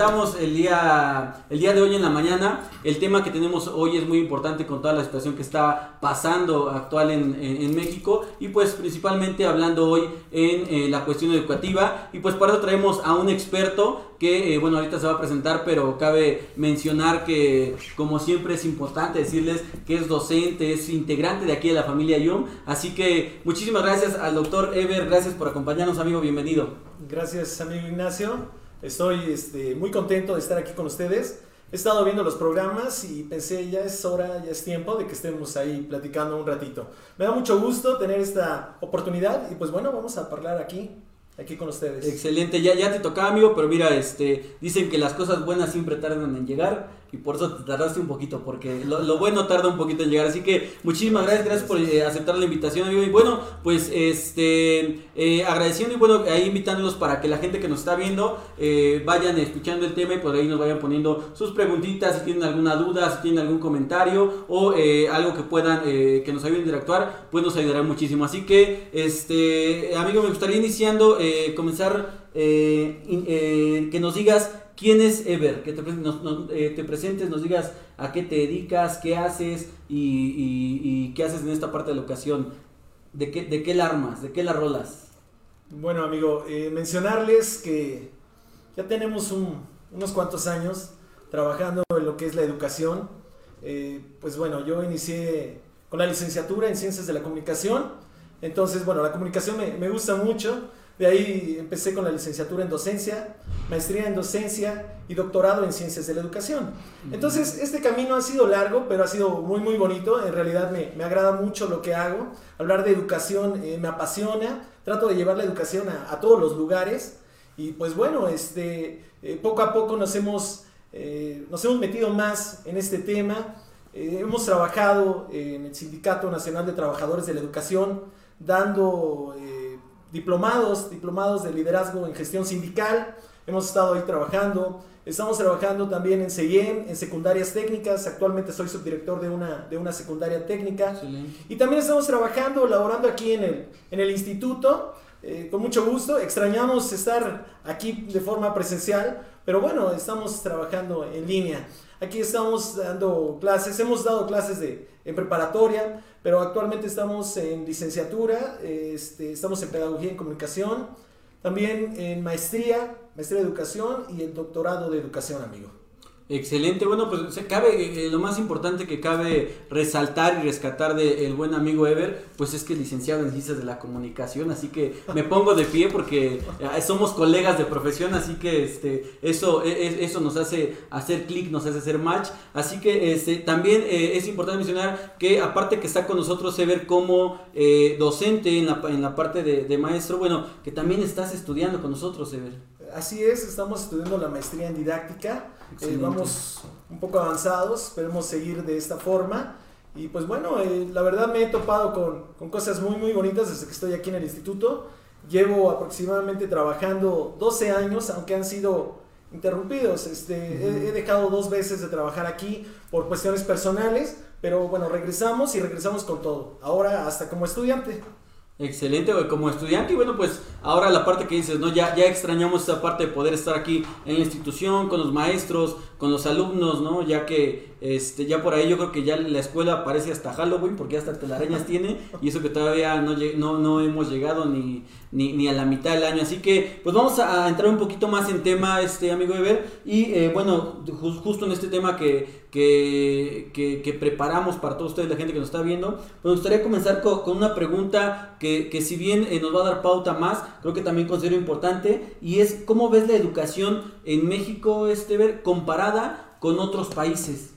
comentamos el día, el día de hoy en la mañana, el tema que tenemos hoy es muy importante con toda la situación que está pasando actual en, México. Y pues principalmente hablando hoy en eh, la cuestión educativa. Y pues para eso traemos a un experto que eh, bueno ahorita se va a presentar pero cabe mencionar que como siempre es importante decirles que es docente, es integrante de aquí de la familia Yum, así que muchísimas gracias al doctor Ever, gracias por acompañarnos amigo, bienvenido. Gracias amigo Ignacio. Estoy este, muy contento de estar aquí con ustedes. He estado viendo los programas y pensé, ya es hora, ya es tiempo de que estemos ahí platicando un ratito. Me da mucho gusto tener esta oportunidad y pues bueno, vamos a hablar aquí aquí con ustedes. Excelente, ya, ya te tocaba amigo, pero mira, este, dicen que las cosas buenas siempre tardan en llegar y por eso te tardaste un poquito, porque lo, bueno tarda un poquito en llegar. Así que muchísimas gracias, gracias por eh, aceptar la invitación, amigo. Y bueno, pues este eh, agradeciendo y bueno, ahí invitándolos para que la gente que nos está viendo eh, vayan escuchando el tema y por ahí nos vayan poniendo sus preguntitas, si tienen alguna duda, si tienen algún comentario o algo que puedan, que nos ayuden a interactuar, pues nos ayudará muchísimo. Así que, este, amigo, me gustaría iniciando, comenzar, que nos digas ¿Quién es Ever? Que te, eh, te, presentes, nos digas a qué te dedicas, qué haces y, qué haces en esta parte de la educación. ¿De qué, de qué la armas? ¿De qué la rolas? Bueno, amigo, eh, mencionarles que ya tenemos unos cuantos años trabajando en lo que es la educación. Eh, pues bueno, yo inicié con la licenciatura en Ciencias de la Comunicación. Entonces, bueno, la comunicación me, me gusta mucho. De ahí empecé con la licenciatura en docencia, maestría en docencia y doctorado en ciencias de la educación. Entonces, este camino ha sido largo, pero ha sido muy, muy bonito. En realidad me, me agrada mucho lo que hago. Hablar de educación eh, me apasiona. Trato de llevar la educación a, a todos los lugares. Y pues bueno, este, eh, poco a poco nos hemos, eh, nos hemos metido más en este tema. hemos trabajado en el Sindicato Nacional de Trabajadores de la Educación, dando diplomados, diplomados de liderazgo en gestión sindical. Hemos estado ahí trabajando. Estamos trabajando también en CEIEM, en secundarias técnicas. Actualmente soy subdirector de una, de una secundaria técnica. Y también estamos trabajando, laborando aquí en el, en el instituto. Eh, con mucho gusto. Extrañamos estar aquí de forma presencial, pero bueno, estamos trabajando en línea. Aquí estamos dando clases, hemos dado clases de, en preparatoria, pero actualmente estamos en licenciatura, este, estamos en pedagogía en comunicación, también en maestría, maestría de educación y en doctorado de educación, amigo. Excelente, bueno, pues se cabe, eh, lo más importante que cabe resaltar y rescatar del buen amigo Ever, pues es que es licenciado en ciencias de la comunicación, así que me pongo de pie porque eh, somos colegas de profesión, así que este, eso, e, e, eso nos hace hacer clic, nos hace hacer match, así que este, también eh, es importante mencionar que aparte que está con nosotros Ever como docente en la, en la parte de, de maestro, bueno, que también estás estudiando con nosotros Ever. Así es, estamos estudiando la maestría en didáctica eh, vamos un poco avanzados, esperemos seguir de esta forma. Y pues bueno, eh, la verdad me he topado con, con, cosas muy muy bonitas desde que estoy aquí en el instituto. Llevo aproximadamente trabajando 12 años, aunque han sido interrumpidos. Este, he, he, dejado dos veces de trabajar aquí por cuestiones personales, pero bueno, regresamos y regresamos con todo. Ahora hasta como estudiante. Excelente, como estudiante. Y bueno, pues ahora la parte que dices, ¿no? Ya, ya extrañamos esa parte de poder estar aquí en la institución, con los maestros, con los alumnos, ¿no? Ya que este, ya por ahí yo creo que ya la escuela parece hasta Halloween, porque hasta telarañas tiene, y eso que todavía no, no, no hemos llegado ni, ni, a la mitad del año. Así que, pues vamos a entrar un poquito más en tema, este amigo Ever. Y eh, bueno, justo en este tema que, que, que, preparamos para todos ustedes, la gente que nos está viendo, me gustaría comenzar con, con una pregunta que, que si bien eh, nos va a dar pauta más, creo que también considero importante, y es cómo ves la educación en México, este ver, comparada con otros países.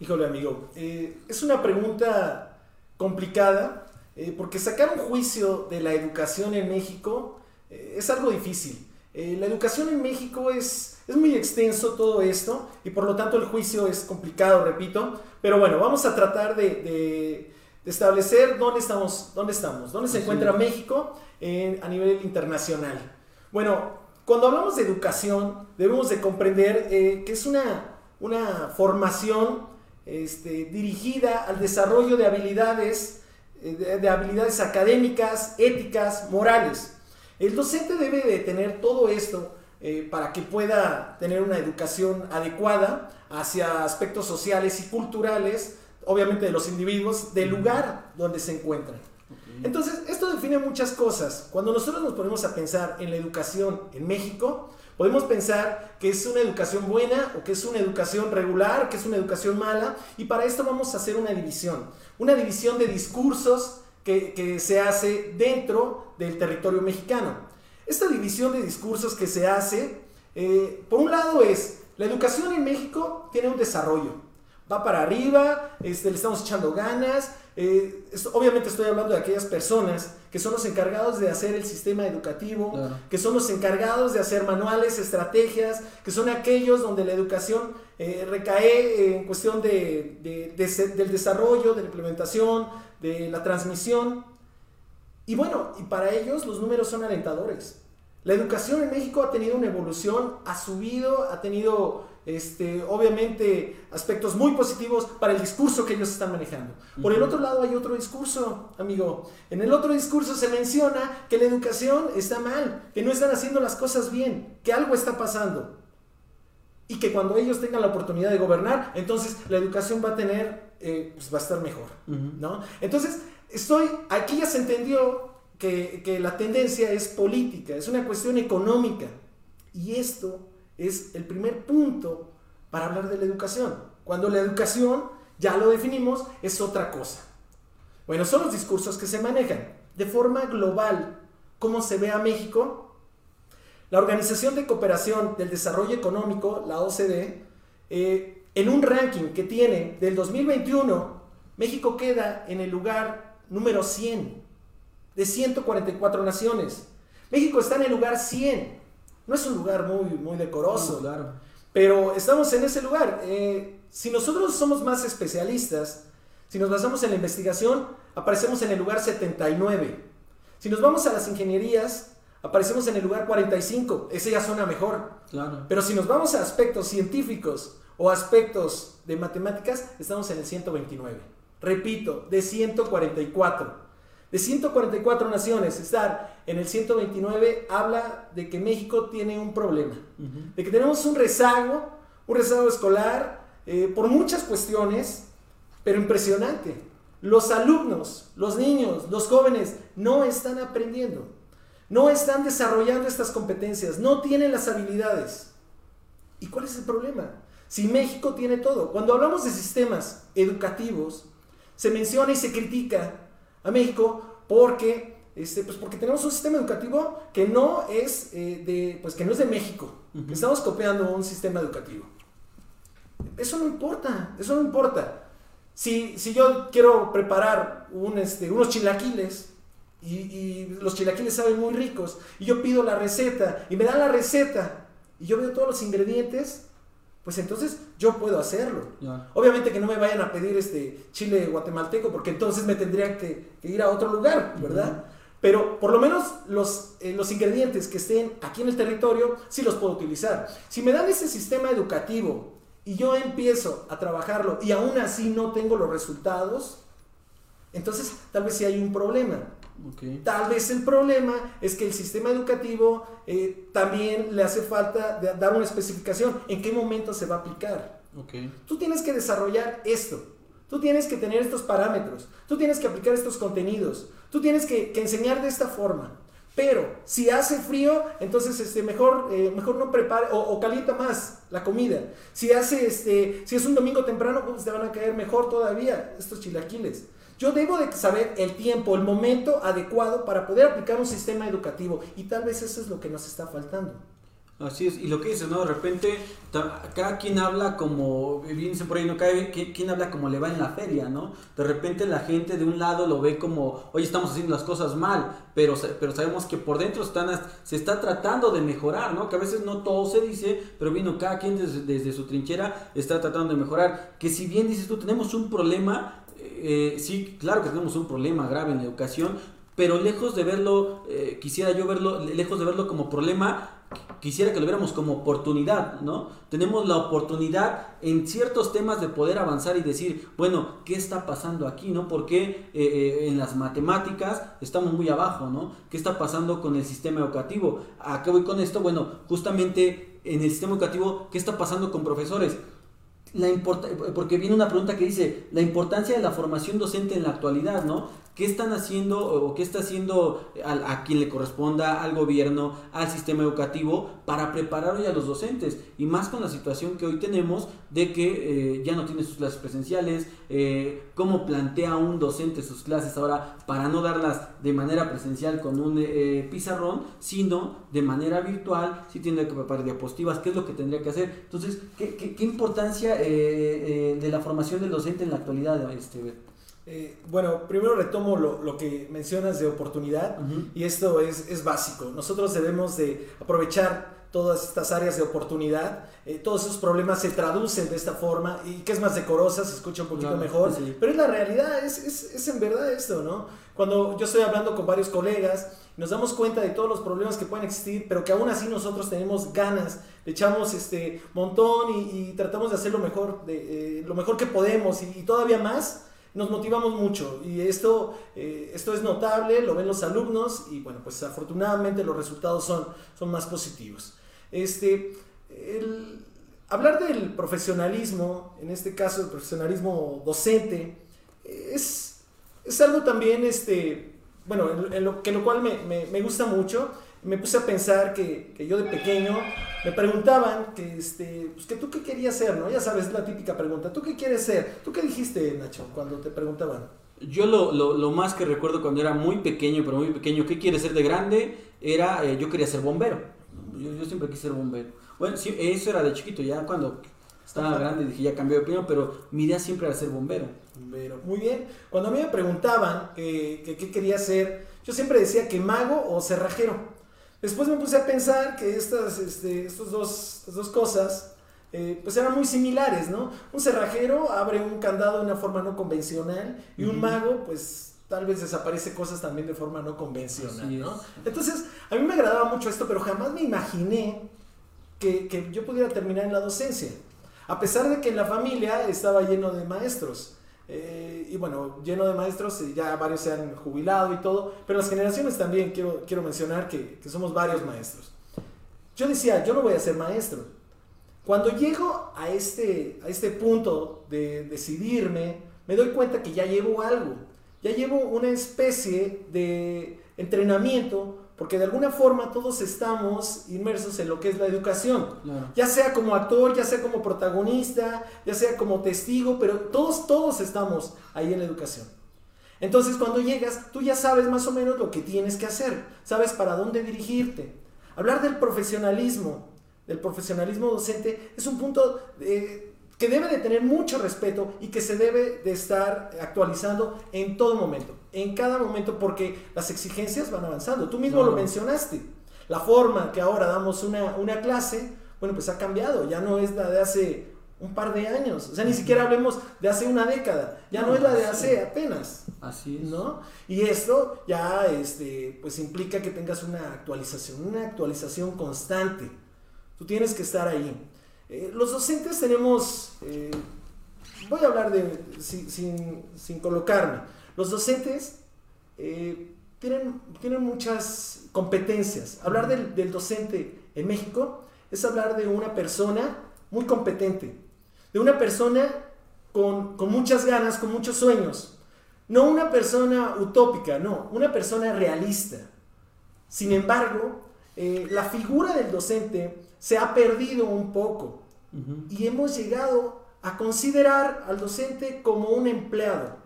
Híjole, amigo, eh, es una pregunta complicada, eh, porque sacar un juicio de la educación en México es algo difícil. la educación en México es, es muy extenso todo esto y por lo tanto el juicio es complicado, repito. Pero bueno, vamos a tratar de de establecer dónde estamos, dónde estamos, dónde se encuentra México a nivel internacional. Bueno, cuando hablamos de educación, debemos de comprender eh, que es una, una formación este, dirigida al desarrollo de habilidades, eh, de, habilidades académicas, éticas, morales. El docente debe de tener todo esto eh, para que pueda tener una educación adecuada hacia aspectos sociales y culturales, obviamente de los individuos, del lugar donde se encuentran. Entonces, esto define muchas cosas. Cuando nosotros nos ponemos a pensar en la educación en México, podemos pensar que es una educación buena o que es una educación regular, que es una educación mala, y para esto vamos a hacer una división, una división de discursos que, se hace dentro del territorio mexicano. Esta división de discursos que se hace, eh, por un lado es, la educación en México tiene un desarrollo, va para arriba, este, le estamos echando ganas. Eh, obviamente estoy hablando de aquellas personas que son los encargados de hacer el sistema educativo, que son los encargados de hacer manuales, estrategias, que son aquellos donde la educación eh, recae en cuestión de, del desarrollo, de la implementación, de la transmisión. Y bueno, y para ellos los números son alentadores. La educación en México ha tenido una evolución, ha subido, ha tenido este, obviamente aspectos muy positivos para el discurso que ellos están manejando. Por el otro lado hay otro discurso, amigo. En el otro discurso se menciona que la educación está mal, que no están haciendo las cosas bien, que algo está pasando. Y que cuando ellos tengan la oportunidad de gobernar, entonces la educación va a tener, eh, pues va a estar mejor. ¿no? Entonces, estoy, aquí ya se entendió que, la tendencia es política, es una cuestión económica. Y esto es el primer punto para hablar de la educación. Cuando la educación, ya lo definimos, es otra cosa. Bueno, son los discursos que se manejan de forma global. ¿Cómo se ve a México? La Organización de Cooperación del Desarrollo Económico, la OCDE, eh, en un ranking que tiene del 2021, México queda en el lugar número 100 de 144 naciones. México está en el lugar 100. No es un lugar muy, muy decoroso, claro. pero estamos en ese lugar. Eh, si nosotros somos más especialistas, si nos basamos en la investigación, aparecemos en el lugar 79. Si nos vamos a las ingenierías, aparecemos en el lugar 45. Ese ya suena mejor. Claro. Pero si nos vamos a aspectos científicos o aspectos de matemáticas, estamos en el 129. Repito, de 144 de 144 naciones, estar en el 129 habla de que México tiene un problema, de que tenemos un rezago, un rezago escolar, eh, por muchas cuestiones, pero impresionante. Los alumnos, los niños, los jóvenes no están aprendiendo, no están desarrollando estas competencias, no tienen las habilidades. ¿Y cuál es el problema? Si México tiene todo, cuando hablamos de sistemas educativos, se menciona y se critica a México porque, este, pues porque tenemos un sistema educativo que no es, eh, de, pues que no es de México. Estamos copiando un sistema educativo. Eso no importa, eso no importa. Si, si yo quiero preparar un, este, unos chilaquiles y, y, los chilaquiles saben muy ricos y yo pido la receta y me dan la receta y yo veo todos los ingredientes, pues entonces yo puedo hacerlo. Obviamente que no me vayan a pedir este chile guatemalteco, porque entonces me tendría que, ir a otro lugar, ¿verdad? Pero por lo menos los, eh, los ingredientes que estén aquí en el territorio, sí los puedo utilizar. Si me dan ese sistema educativo y yo empiezo a trabajarlo y aún así no tengo los resultados, entonces tal vez sí hay un problema. Tal vez el problema es que el sistema educativo eh, también le hace falta dar una especificación en qué momento se va a aplicar. Tú tienes que desarrollar esto, tú tienes que tener estos parámetros, tú tienes que aplicar estos contenidos, tú tienes que, enseñar de esta forma. Pero si hace frío, entonces este, mejor, eh, mejor no prepare o, calienta más la comida. Si, hace, este, si es un domingo temprano, pues te van a caer mejor todavía estos chilaquiles. Yo debo de saber el tiempo, el momento adecuado para poder aplicar un sistema educativo y tal vez eso es lo que nos está faltando. Así es, y lo que dices, ¿no? De repente, cada quien habla como, bien por ahí, ¿no? Cada quien habla como le va en la feria, ¿no? De repente la gente de un lado lo ve como, oye, estamos haciendo las cosas mal, pero, pero sabemos que por dentro están, se está tratando de mejorar, ¿no? Que a veces no todo se dice, pero vino cada quien desde, desde su trinchera está tratando de mejorar. Que si bien dices tú, tenemos un problema, eh, sí, claro que tenemos un problema grave en la educación, pero lejos de verlo, eh, quisiera yo verlo, lejos de verlo como problema, quisiera que lo viéramos como oportunidad, ¿no? Tenemos la oportunidad en ciertos temas de poder avanzar y decir, bueno, ¿qué está pasando aquí, no? Porque eh, eh, en las matemáticas estamos muy abajo, ¿no? ¿Qué está pasando con el sistema educativo? ¿A qué voy con esto? Bueno, justamente en el sistema educativo, ¿qué está pasando con profesores? La porque viene una pregunta que dice la importancia de la formación docente en la actualidad, ¿no? ¿Qué están haciendo o qué está haciendo a, quien le corresponda, al gobierno, al sistema educativo, para preparar hoy a los docentes? Y más con la situación que hoy tenemos de que eh, ya no tiene sus clases presenciales, eh, cómo plantea un docente sus clases ahora para no darlas de manera presencial con un eh, pizarrón, sino de manera virtual, si tiene que preparar diapositivas, qué es lo que tendría que hacer. Entonces, ¿qué, qué, importancia de la formación del docente en la actualidad, este, eh, bueno, primero retomo lo, que mencionas de oportunidad y esto es, es, básico. Nosotros debemos de aprovechar todas estas áreas de oportunidad, eh, todos esos problemas se traducen de esta forma y que es más decorosa, se escucha un poquito mejor, pero es la realidad, es, es, es, en verdad esto, ¿no? Cuando yo estoy hablando con varios colegas, nos damos cuenta de todos los problemas que pueden existir, pero que aún así nosotros tenemos ganas, le echamos este montón y, tratamos de hacer lo mejor, de, eh, lo mejor que podemos y todavía más nos motivamos mucho y esto, eh, esto es notable, lo ven los alumnos y bueno, pues afortunadamente los resultados son, son más positivos. Este, hablar del profesionalismo, en este caso el profesionalismo docente, es, es algo también, este, bueno, en, lo, que lo cual me, me gusta mucho me puse a pensar que, que, yo de pequeño me preguntaban que, este, pues que tú qué querías ser, ¿no? Ya sabes, la típica pregunta, ¿tú qué quieres ser? ¿Tú qué dijiste, Nacho, cuando te preguntaban? Yo lo, lo, lo más que recuerdo cuando era muy pequeño, pero muy pequeño, ¿qué quieres ser de grande? Era, eh, yo quería ser bombero. Yo, yo, siempre quise ser bombero. Bueno, sí, eso era de chiquito, ya cuando estaba grande dije, ya cambié de opinión, pero mi idea siempre era ser bombero. Bombero, muy bien. Cuando a mí me preguntaban eh, que qué quería ser, yo siempre decía que mago o cerrajero. Después me puse a pensar que estas, este, estos dos, dos cosas eh, pues eran muy similares, ¿no? Un cerrajero abre un candado de una forma no convencional y un mago pues tal vez desaparece cosas también de forma no convencional, ¿no? Entonces, a mí me agradaba mucho esto, pero jamás me imaginé que, que yo pudiera terminar en la docencia. A pesar de que en la familia estaba lleno de maestros. Eh, y bueno, lleno de maestros, ya varios se han jubilado y todo, pero las generaciones también quiero, quiero mencionar que, que somos varios maestros. Yo decía, yo no voy a ser maestro. Cuando llego a este, a este punto de decidirme, me doy cuenta que ya llevo algo, ya llevo una especie de entrenamiento porque de alguna forma todos estamos inmersos en lo que es la educación, ya sea como actor, ya sea como protagonista, ya sea como testigo, pero todos, todos estamos ahí en la educación. Entonces cuando llegas, tú ya sabes más o menos lo que tienes que hacer, sabes para dónde dirigirte. Hablar del profesionalismo, del profesionalismo docente, es un punto de que debe de tener mucho respeto y que se debe de estar actualizando en todo momento, en cada momento, porque las exigencias van avanzando. Tú mismo lo mencionaste. La forma que ahora damos una, una clase, bueno, pues ha cambiado, ya no es la de hace un par de años, o sea, ni siquiera hablemos de hace una década, ya no, es la de hace apenas. Así es. ¿No? Y esto ya este, pues implica que tengas una actualización, una actualización constante. Tú tienes que estar ahí. Eh, los docentes tenemos, eh, voy a hablar de, sin, colocarme, los docentes eh, tienen, tienen muchas competencias. Hablar del, docente en México es hablar de una persona muy competente, de una persona con, con muchas ganas, con muchos sueños. No una persona utópica, no, una persona realista. Sin embargo, la figura del docente se ha perdido un poco y hemos llegado a considerar al docente como un empleado.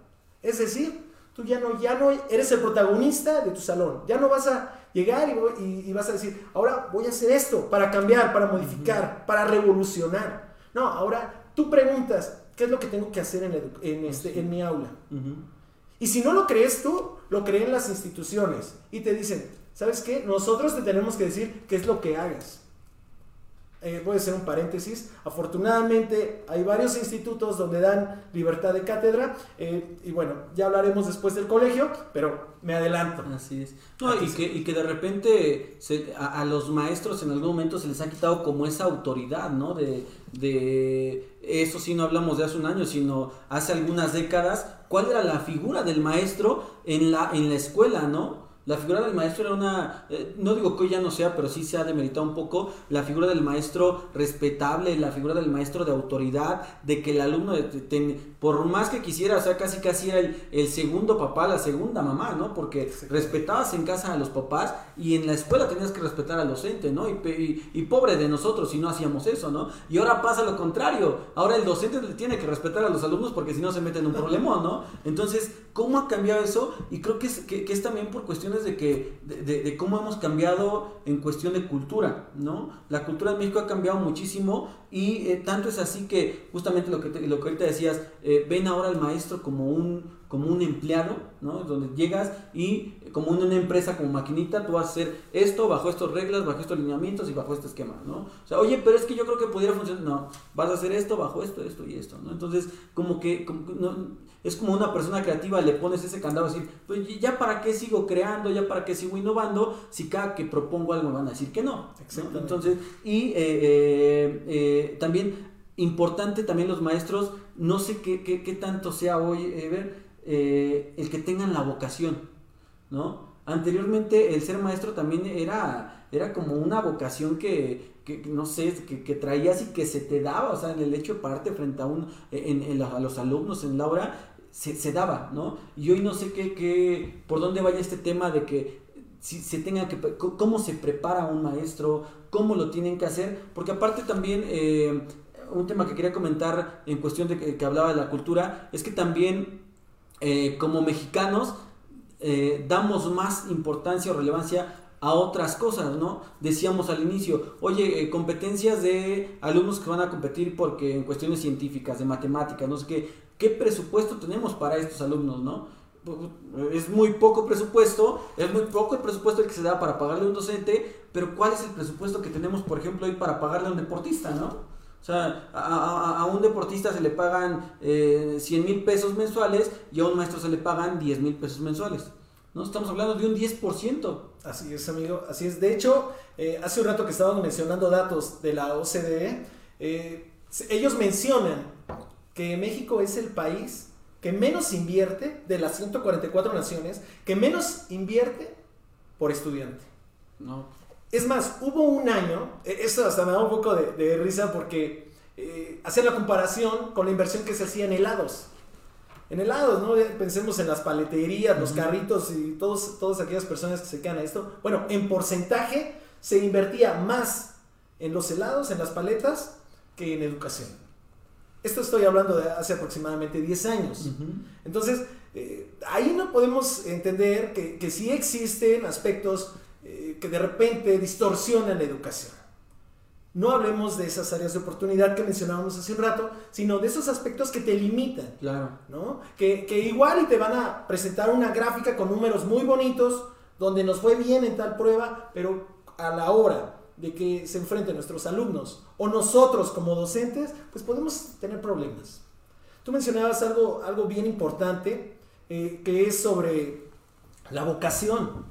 Es decir, tú ya no, ya no eres el protagonista de tu salón, ya no vas a llegar y, vas a decir, ahora voy a hacer esto para cambiar, para modificar, para revolucionar. No, ahora tú preguntas, ¿qué es lo que tengo que hacer en, este, en mi aula? Y si no lo crees tú, lo creen las instituciones y te dicen, ¿sabes qué? Nosotros te tenemos que decir qué es lo que hagas. Eh, voy a hacer un paréntesis, afortunadamente hay varios institutos donde dan libertad de cátedra eh, y bueno, ya hablaremos después del colegio, pero me adelanto. Así es. No, y, que, y que de repente se, a, los maestros en algún momento se les ha quitado como esa autoridad, ¿no? De, de eso sí no hablamos de hace un año, sino hace algunas décadas, ¿cuál era la figura del maestro en la, en la escuela, ¿no? La figura del maestro era una, eh, no digo que hoy ya no sea, pero sí se ha demeritado un poco la figura del maestro respetable, la figura del maestro de autoridad, de que el alumno, por más que quisiera, o sea, casi casi era el, segundo papá, la segunda mamá, ¿no? Porque respetabas en casa a los papás y en la escuela tenías que respetar al docente, ¿no? Y, y, pobre de nosotros si no hacíamos eso, ¿no? Y ahora pasa lo contrario, ahora el docente tiene que respetar a los alumnos porque si no se meten en un problema, ¿no? Entonces, ¿cómo ha cambiado eso? Y creo que es, que es también por cuestiones de que de, cómo hemos cambiado en cuestión de cultura, ¿no? La cultura en México ha cambiado muchísimo y eh, tanto es así que justamente lo que, lo que ahorita decías, eh, ven ahora al maestro como un, como un empleado, ¿no? Donde llegas y como una empresa, como maquinita, tú vas a hacer esto bajo estas reglas, bajo estos lineamientos y bajo este esquema, ¿no? O sea, oye, pero es que yo creo que pudiera funcionar, no, vas a hacer esto bajo esto, esto y esto, ¿no? Entonces, como que, no, es como una persona creativa, le pones ese candado a decir, pues ya para qué sigo creando, ya para qué sigo innovando, si cada que propongo algo me van a decir que no. Entonces, y eh, eh, eh, también importante también los maestros, no sé qué, qué, qué tanto sea hoy, ver, el que tengan la vocación, ¿no? Anteriormente el ser maestro también era, era como una vocación que, que no sé, que, que, traías y que se te daba, o sea, en el hecho de pararte frente a, un, en, en a los alumnos en la hora, se, daba, ¿no? Y hoy no sé qué, qué, por dónde vaya este tema de que si se tenga que, cómo se prepara un maestro, cómo lo tienen que hacer, porque aparte también, eh, un tema que quería comentar en cuestión de que, hablaba de la cultura, es que también eh, como mexicanos eh, damos más importancia o relevancia a otras cosas, ¿no? Decíamos al inicio, oye, competencias de alumnos que van a competir porque en cuestiones científicas, de matemáticas, no sé qué, ¿qué presupuesto tenemos para estos alumnos, no? Es muy poco presupuesto, es muy poco el presupuesto que se da para pagarle a un docente, pero ¿cuál es el presupuesto que tenemos, por ejemplo, hoy para pagarle a un deportista, no? O sea, a, un deportista se le pagan eh, 100 mil pesos mensuales y a un maestro se le pagan 10 mil pesos mensuales. ¿no? Estamos hablando de un 10%. Así es, amigo, así es. De hecho, eh, hace un rato que estábamos mencionando datos de la OCDE, eh, ellos mencionan que México es el país que menos invierte de las 144 naciones, que menos invierte por estudiante. No. Es más, hubo un año, e, esto hasta me da un poco de, risa porque eh, hacer la comparación con la inversión que se hacía en helados en helados, ¿no? Pensemos en las paleterías, los carritos y todos, todas aquellas personas que se quedan a esto. Bueno, en porcentaje se invertía más en los helados, en las paletas, que en educación. Esto estoy hablando de hace aproximadamente 10 años. Entonces, eh, ahí no podemos entender que, que sí existen aspectos eh, que de repente distorsionan la educación. No hablemos de esas áreas de oportunidad que mencionábamos hace un rato, sino de esos aspectos que te limitan. Claro. ¿no? Que, que igual y te van a presentar una gráfica con números muy bonitos, donde nos fue bien en tal prueba, pero a la hora de que se enfrenten nuestros alumnos o nosotros como docentes, pues podemos tener problemas. Tú mencionabas algo, algo bien importante, eh, que es sobre la vocación.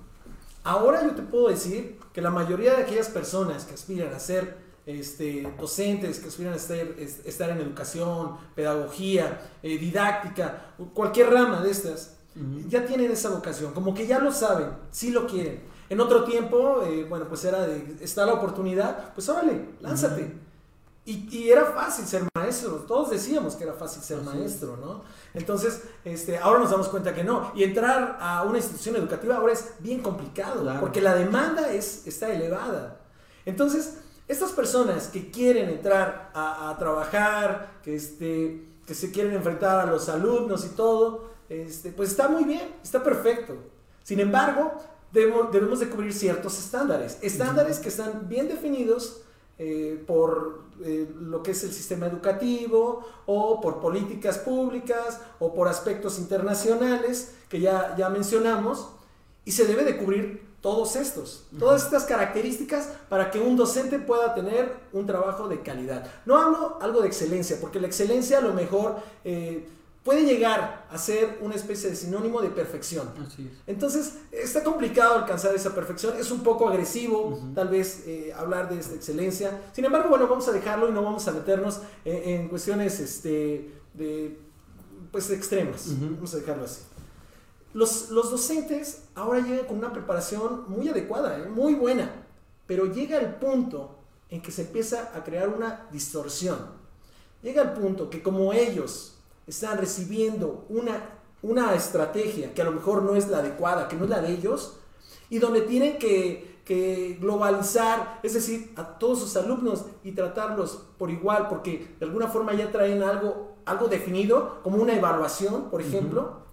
Ahora yo te puedo decir que la mayoría de aquellas personas que aspiran a ser este, docentes que aspiran a estar, en educación, pedagogía, eh, didáctica, cualquier rama de estas, ya tienen esa vocación, como que ya lo saben, sí lo quieren. En otro tiempo, eh, bueno, pues era de, está la oportunidad, pues órale, lánzate. y, era fácil ser maestro, todos decíamos que era fácil ser maestro, ¿no? Entonces, este, ahora nos damos cuenta que no. Y entrar a una institución educativa ahora es bien complicado, porque la demanda es, está elevada. Entonces, estas personas que quieren entrar a, trabajar, que, este, que se quieren enfrentar a los alumnos y todo, este, pues está muy bien, está perfecto. Sin embargo, debemos, debemos de cubrir ciertos estándares, estándares que están bien definidos eh, por eh, lo que es el sistema educativo o por políticas públicas o por aspectos internacionales que ya, ya mencionamos y se debe de cubrir todos estos, todas estas características para que un docente pueda tener un trabajo de calidad. No hablo algo de excelencia, porque la excelencia a lo mejor eh, puede llegar a ser una especie de sinónimo de perfección. Entonces, está complicado alcanzar esa perfección, es un poco agresivo tal vez eh, hablar de esta excelencia. Sin embargo, bueno, vamos a dejarlo y no vamos a meternos en, cuestiones este, de, pues, extremas. Vamos a dejarlo así. Los, docentes ahora llegan con una preparación muy adecuada, ¿eh? muy buena, pero llega el punto en que se empieza a crear una distorsión. Llega el punto que como ellos están recibiendo una, una estrategia que a lo mejor no es la adecuada, que no es la de ellos, y donde tienen que, que globalizar, es decir, a todos sus alumnos y tratarlos por igual, porque de alguna forma ya traen algo, algo definido, como una evaluación, por ejemplo.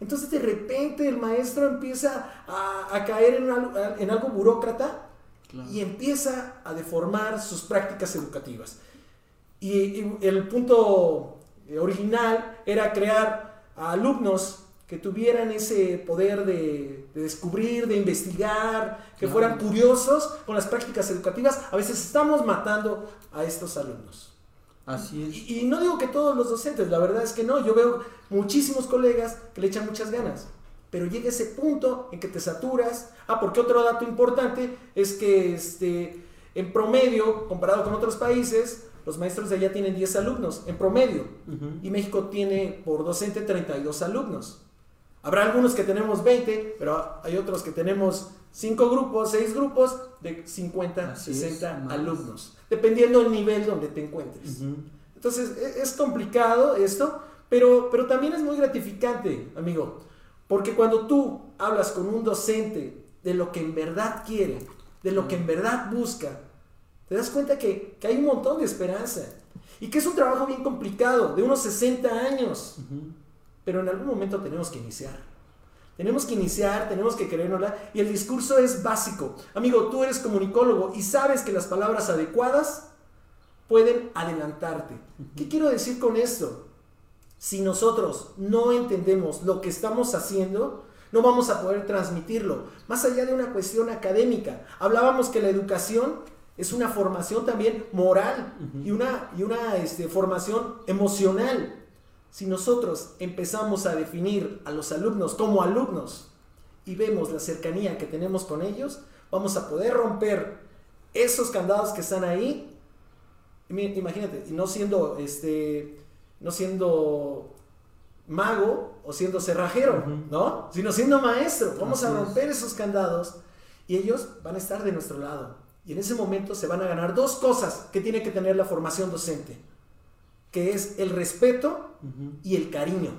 Entonces de repente el maestro empieza a, caer en, en, algo burócrata y empieza a deformar sus prácticas educativas. Y, el punto original era crear a alumnos que tuvieran ese poder de, descubrir, de investigar, que fueran curiosos con las prácticas educativas. A veces estamos matando a estos alumnos. Así es. Y, no digo que todos los docentes, la verdad es que no. Yo veo muchísimos colegas que le echan muchas ganas. Pero llega ese punto en que te saturas. Ah, porque otro dato importante es que este, en promedio, comparado con otros países, los maestros de allá tienen 10 alumnos, en promedio. Y México tiene por docente 32 alumnos. Habrá algunos que tenemos 20, pero hay otros que tenemos 5 grupos, 6 grupos de 50, 60 alumnos dependiendo del nivel donde te encuentres. Entonces, e, es, complicado esto, pero, pero también es muy gratificante, amigo, porque cuando tú hablas con un docente de lo que en verdad quiere, de lo que en verdad busca, te das cuenta que, hay un montón de esperanza y que es un trabajo bien complicado, de unos 60 años, pero en algún momento tenemos que iniciar. Tenemos que iniciar, tenemos que creérnosla y el discurso es básico. Amigo, tú eres comunicólogo y sabes que las palabras adecuadas pueden adelantarte. ¿Qué quiero decir con esto? Si nosotros no entendemos lo que estamos haciendo, no vamos a poder transmitirlo. Más allá de una cuestión académica, hablábamos que la educación es una formación también moral y una, y una este, formación emocional. Si nosotros empezamos a definir a los alumnos como alumnos y vemos la cercanía que tenemos con ellos, vamos a poder romper esos candados que están ahí. Imagínate, no siendo este no siendo mago o siendo cerrajero, ¿no? Sino siendo maestro. Vamos a romper esos candados y ellos van a estar de nuestro lado. Y en ese momento se van a ganar dos cosas que tiene que tener la formación docente que es el respeto y el cariño.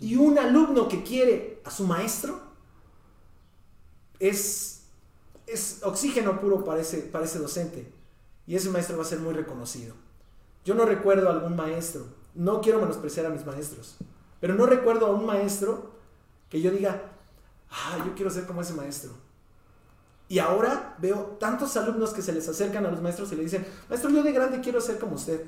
Y un alumno que quiere a su maestro es, es oxígeno puro para ese, para ese docente. Y ese maestro va a ser muy reconocido. Yo no recuerdo a algún maestro, no quiero menospreciar a mis maestros, pero no recuerdo a un maestro que yo diga, ah, yo quiero ser como ese maestro. Y ahora veo tantos alumnos que se les acercan a los maestros y le dicen, maestro, yo de grande quiero ser como usted.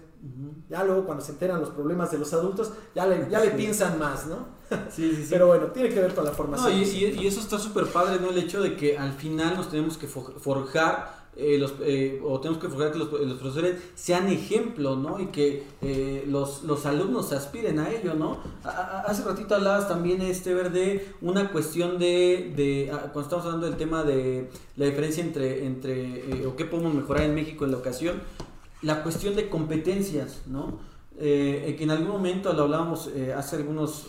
Ya luego cuando se enteran los problemas de los adultos, ya le, ya le piensan más, ¿no? Sí, sí, sí. Pero bueno, tiene que ver con la formación. y, y, eso está súper padre, ¿no? El hecho de que al final nos tenemos que forjar eh, los, eh, o tenemos que enfocar que los, profesores sean ejemplo, ¿no? Y que eh, los, los, alumnos aspiren a ello, ¿no? hace ratito hablabas también, este, verde, una cuestión de, de cuando estamos hablando del tema de la diferencia entre, entre o qué podemos mejorar en México en la ocasión, la cuestión de competencias, ¿no? Que en algún momento lo hablábamos hace algunos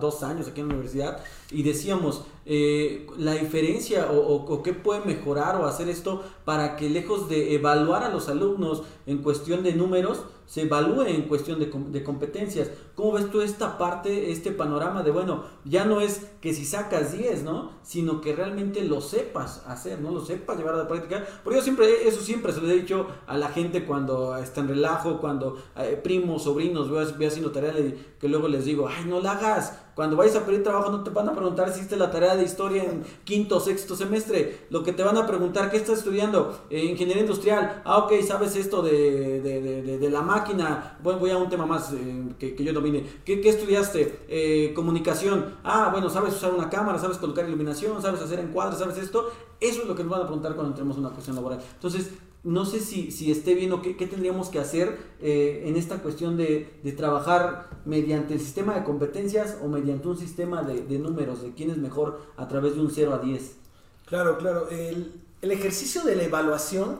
dos años aquí en la universidad y decíamos eh, la diferencia o, qué puede mejorar o hacer esto para que lejos de evaluar a los alumnos en cuestión de números, se evalúe en cuestión de, de, competencias. ¿Cómo ves tú esta parte, este panorama de, bueno, ya no es que si sacas 10, ¿no? Sino que realmente lo sepas hacer, ¿no? Lo sepas llevar a la práctica. Porque yo siempre, eso siempre se lo he dicho a la gente cuando está en relajo, cuando eh, primos, sobrinos, veo, haciendo tarea, que luego les digo, ay, no la hagas Cuando vayas a pedir trabajo no te van a preguntar si hiciste la tarea de historia en quinto o sexto semestre. Lo que te van a preguntar, ¿qué estás estudiando? Eh, ingeniería industrial. Ah, ok, sabes esto de, de, de, la máquina. Bueno, voy a un tema más eh, que, que, yo domine. ¿Qué, qué estudiaste? Eh, comunicación. Ah, bueno, sabes usar una cámara, sabes colocar iluminación, sabes hacer encuadres, sabes esto. Eso es lo que nos van a preguntar cuando entremos en una cuestión laboral. Entonces, no sé si, si esté bien o qué, qué tendríamos que hacer eh, en esta cuestión de, de, trabajar mediante el sistema de competencias o mediante un sistema de, de, números, de quién es mejor a través de un 0 a 10. Claro, claro. El, el ejercicio de la evaluación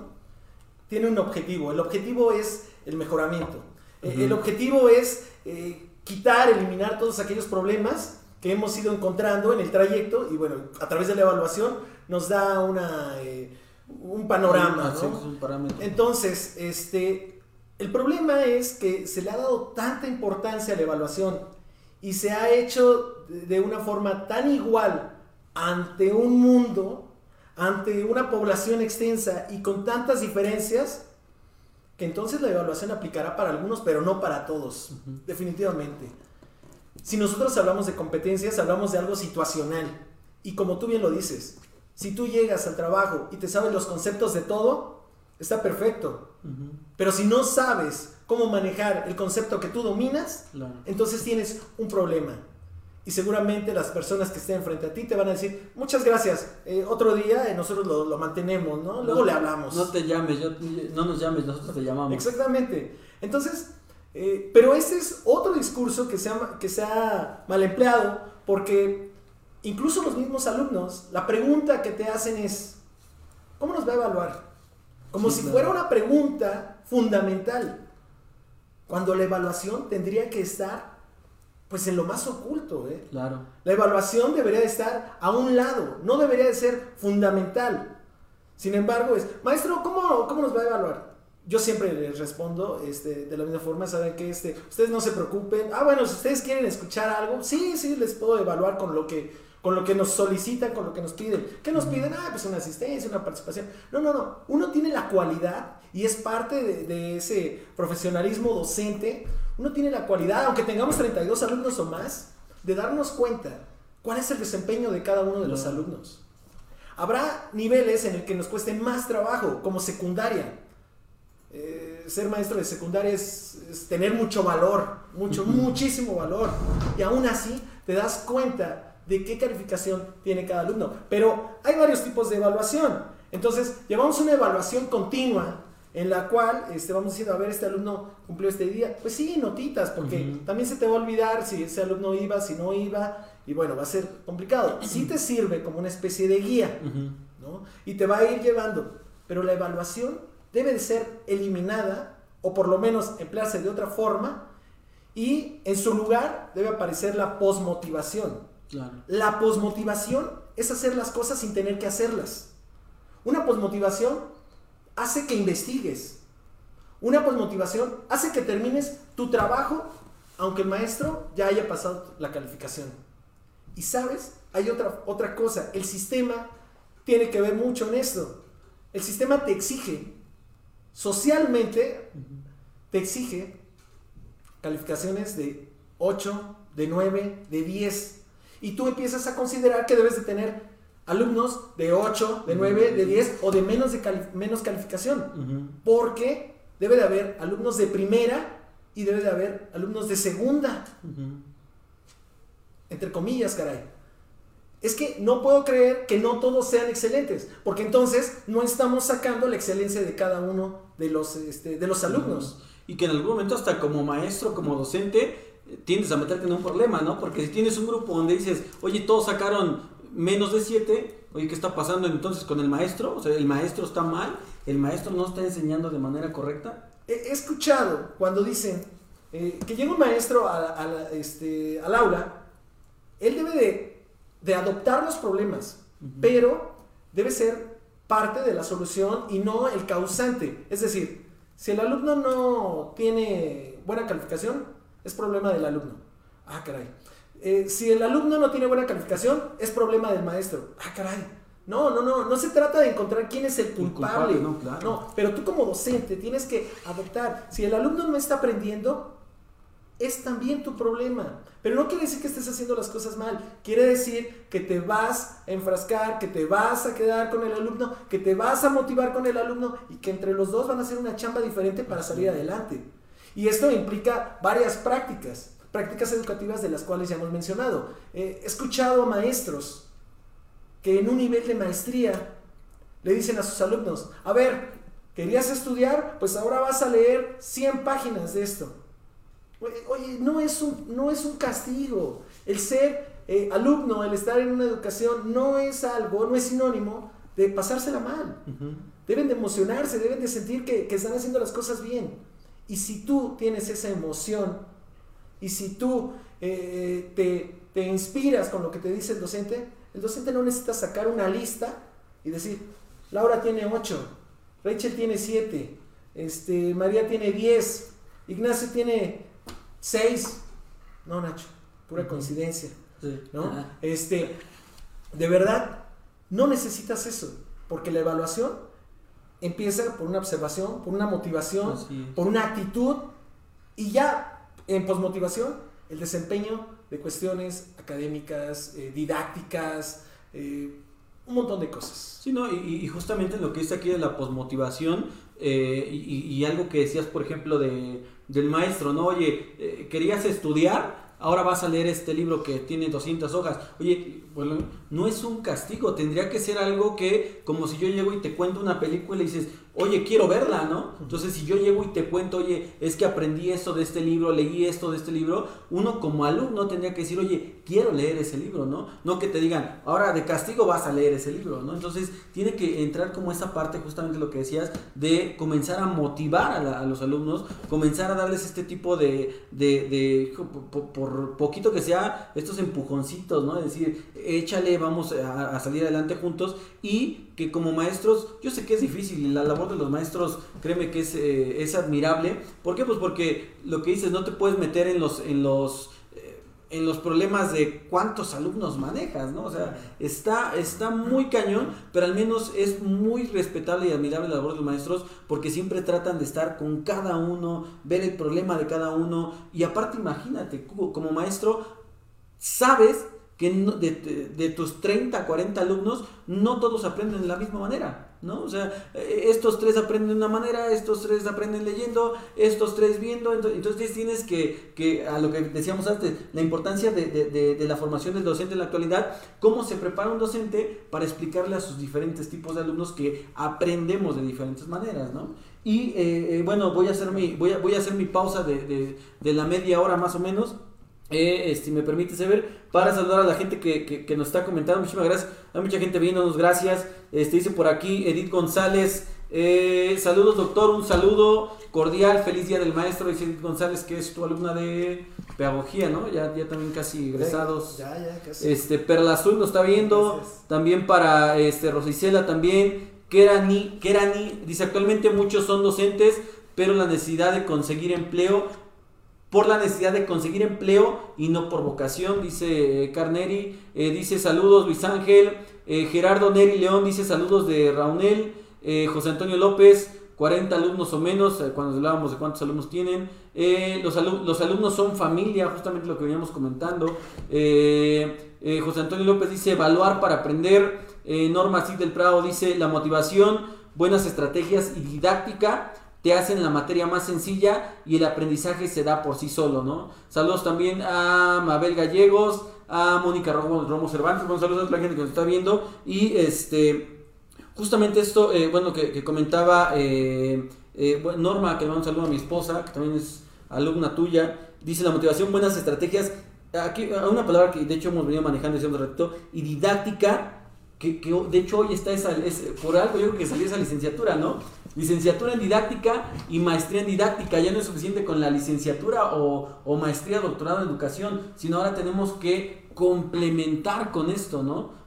tiene un objetivo. El objetivo es el mejoramiento. El objetivo es eh, quitar, eliminar todos aquellos problemas que hemos ido encontrando en el trayecto y bueno, a través de la evaluación nos da una... Eh, un panorama, ¿no? Entonces, este, el problema es que se le ha dado tanta importancia a la evaluación y se ha hecho de una forma tan igual ante un mundo, ante una población extensa y con tantas diferencias, que entonces la evaluación aplicará para algunos, pero no para todos, definitivamente. Si nosotros hablamos de competencias, hablamos de algo situacional. Y como tú bien lo dices, si tú llegas al trabajo y te sabes los conceptos de todo, está perfecto. Pero si no sabes cómo manejar el concepto que tú dominas, entonces tienes un problema. Y seguramente las personas que estén frente a ti te van a decir, muchas gracias, eh, otro día eh, nosotros lo, mantenemos, ¿no? Luego le hablamos. No te llames, no nos llames, nosotros te llamamos. Exactamente. Entonces, eh, pero ese es otro discurso que se, ha, que se ha mal empleado, porque incluso los mismos alumnos, la pregunta que te hacen es, ¿cómo nos va a evaluar? Como si fuera una pregunta fundamental, cuando la evaluación tendría que estar pues en lo más oculto. ¿eh? Claro. La evaluación debería de estar a un lado, no debería de ser fundamental. Sin embargo, es, maestro, ¿cómo, cómo nos va a evaluar? Yo siempre les respondo este, de la misma forma, saben que este, ustedes no se preocupen. Ah, bueno, si ustedes quieren escuchar algo, sí, sí, les puedo evaluar con lo que con lo que nos solicitan, con lo que nos piden. ¿Qué nos piden? Ah, pues una asistencia, una participación. No, no, no. Uno tiene la cualidad y es parte de, ese profesionalismo docente. Uno tiene la cualidad, aunque tengamos 32 alumnos o más, de darnos cuenta cuál es el desempeño de cada uno de los alumnos. Habrá niveles en el que nos cueste más trabajo, como secundaria. Eh, ser maestro de secundaria es, es tener mucho valor, mucho, muchísimo valor. Y aún así te das cuenta de qué calificación tiene cada alumno. Pero hay varios tipos de evaluación. Entonces, llevamos una evaluación continua en la cual este, vamos diciendo, a ver, este alumno cumplió este día. Pues sí, notitas, porque también se te va a olvidar si ese alumno iba, si no iba, y bueno, va a ser complicado. Sí te sirve como una especie de guía, ¿no? Y te va a ir llevando. Pero la evaluación debe de ser eliminada, o por lo menos emplearse de otra forma, y en su lugar debe aparecer la posmotivación. La posmotivación es hacer las cosas sin tener que hacerlas. Una posmotivación hace que investigues. Una posmotivación hace que termines tu trabajo aunque el maestro ya haya pasado la calificación. Y sabes, hay otra, otra cosa, el sistema tiene que ver mucho en esto. El sistema te exige, socialmente, te exige calificaciones de 8, de 9, de 10 y tú empiezas a considerar que debes de tener alumnos de 8, de 9, de 10 o de menos, de menos calificación. Porque debe de haber alumnos de primera y debe de haber alumnos de segunda. Entre comillas, caray. Es que no puedo creer que no todos sean excelentes, porque entonces no estamos sacando la excelencia de cada uno de los, este, de los alumnos. Y que en algún momento hasta como maestro, como docente, tiendes a meterte en un problema, ¿no? Porque si tienes un grupo donde dices, oye, todos sacaron menos de 7, oye, ¿qué está pasando entonces con el maestro? O sea, el maestro está mal, el maestro no está enseñando de manera correcta. He escuchado cuando dicen eh, que llega un maestro a, este, al aula, él debe de, adoptar los problemas, pero debe ser parte de la solución y no el causante. Es decir, si el alumno no tiene buena calificación, es problema del alumno. Ah, caray. Eh, si el alumno no tiene buena calificación, es problema del maestro. Ah, caray. No, no, no, no se trata de encontrar quién es el culpable. no, claro. no, pero tú como docente tienes que adoptar. Si el alumno no está aprendiendo, es también tu problema. Pero no quiere decir que estés haciendo las cosas mal. Quiere decir que te vas a enfrascar, que te vas a quedar con el alumno, que te vas a motivar con el alumno y que entre los dos van a hacer una chamba diferente para salir adelante. Y esto implica varias prácticas, prácticas educativas de las cuales ya hemos mencionado. he escuchado a maestros que en un nivel de maestría le dicen a sus alumnos, a ver, ¿querías estudiar? Pues ahora vas a leer 100 páginas de esto. Oye, no es un, no es un castigo. El ser eh, alumno, el estar en una educación, no es algo, no es sinónimo de pasársela mal. Deben de emocionarse, deben de sentir que, están haciendo las cosas bien. Y si tú tienes esa emoción, y si tú eh, te, te inspiras con lo que te dice el docente, el docente no necesita sacar una lista y decir, Laura tiene 8, Rachel tiene 7, este, María tiene 10, Ignacio tiene Seis. No, Nacho, pura coincidencia. ¿No? Este, de verdad, no necesitas eso, porque la evaluación empieza por una observación, por una motivación, por una actitud y ya en posmotivación el desempeño de cuestiones académicas, eh, didácticas, eh, un montón de cosas. Sí, no, y, justamente lo que dice aquí de la posmotivación eh, y, algo que decías, por ejemplo, de, del maestro, ¿no? Oye, eh, ¿querías estudiar? Ahora vas a leer este libro que tiene 200 hojas. Oye, bueno, no es un castigo, tendría que ser algo que, como si yo llego y te cuento una película y dices, oye, quiero verla, ¿no? Entonces, si yo llego y te cuento, oye, es que aprendí esto de este libro, leí esto de este libro, uno como alumno tendría que decir, oye, quiero leer ese libro, ¿no? No que te digan, ahora de castigo vas a leer ese libro, ¿no? Entonces, tiene que entrar como esa parte, justamente lo que decías, de comenzar a motivar a, los alumnos, comenzar a darles este tipo de, de, de por, poquito que sea, estos empujoncitos, ¿no? Es decir, échale, vamos a, a salir adelante juntos y que como maestros, yo sé que es difícil, la labor de los maestros, créeme que es, eh, es admirable. ¿Por qué? Pues porque lo que dices, no te puedes meter en los, en los, eh, en los problemas de cuántos alumnos manejas, ¿no? O sea, está, está muy cañón, pero al menos es muy respetable y admirable la labor de los maestros porque siempre tratan de estar con cada uno, ver el problema de cada uno y aparte imagínate, como maestro, sabes que de, de, tus 30, 40 alumnos, no todos aprenden de la misma manera, ¿no? O sea, eh, estos tres aprenden de una manera, estos tres aprenden leyendo, estos tres viendo, entonces, tienes que, que, a lo que decíamos antes, la importancia de, de, la formación del docente en la actualidad, cómo se prepara un docente para explicarle a sus diferentes tipos de alumnos que aprendemos de diferentes maneras, ¿no? Y eh, eh, bueno, voy a hacer mi, voy a, voy a hacer mi pausa de, de la media hora más o menos eh, si me permite saber, para saludar a la gente que, nos está comentando. Muchísimas gracias. Hay mucha gente viéndonos, gracias. Este dice por aquí Edith González. Eh, saludos, doctor. Un saludo cordial. Feliz día del maestro. Dice Edith González, que es tu alumna de pedagogía, ¿no? Ya, ya también casi egresados. Ya, ya, casi. Este, Perla Azul nos está viendo. También para este, Rosicela también. Kerani, Kerani dice actualmente muchos son docentes, pero la necesidad de conseguir empleo por la necesidad de conseguir empleo y no por vocación, dice eh, Carneri. Eh, dice saludos Luis Ángel. Eh, Gerardo Neri León dice saludos de Raunel. José Antonio López, 40 alumnos o menos, cuando hablábamos de cuántos alumnos tienen. Los, los, alumnos son familia, justamente lo que veníamos comentando. José Antonio López dice evaluar para aprender. Norma Cid del Prado dice la motivación, buenas estrategias y didáctica te hacen la materia más sencilla y el aprendizaje se da por sí solo, ¿no? Saludos también a Mabel Gallegos, a Mónica Romo, Romo Cervantes, bueno, saludos a la gente que nos está viendo y este, justamente esto, eh, bueno, que, comentaba eh, eh, Norma, que le mando un saludo a mi esposa, que también es alumna tuya, dice la motivación, buenas estrategias, aquí una palabra que de hecho hemos venido manejando hace un ratito, y didáctica, que, de hecho hoy está esa, es, por algo yo creo que salió esa licenciatura, ¿no? Licenciatura en didáctica y maestría en didáctica. Ya no es suficiente con la licenciatura o, maestría, doctorado en educación, sino ahora tenemos que complementar con esto, ¿no?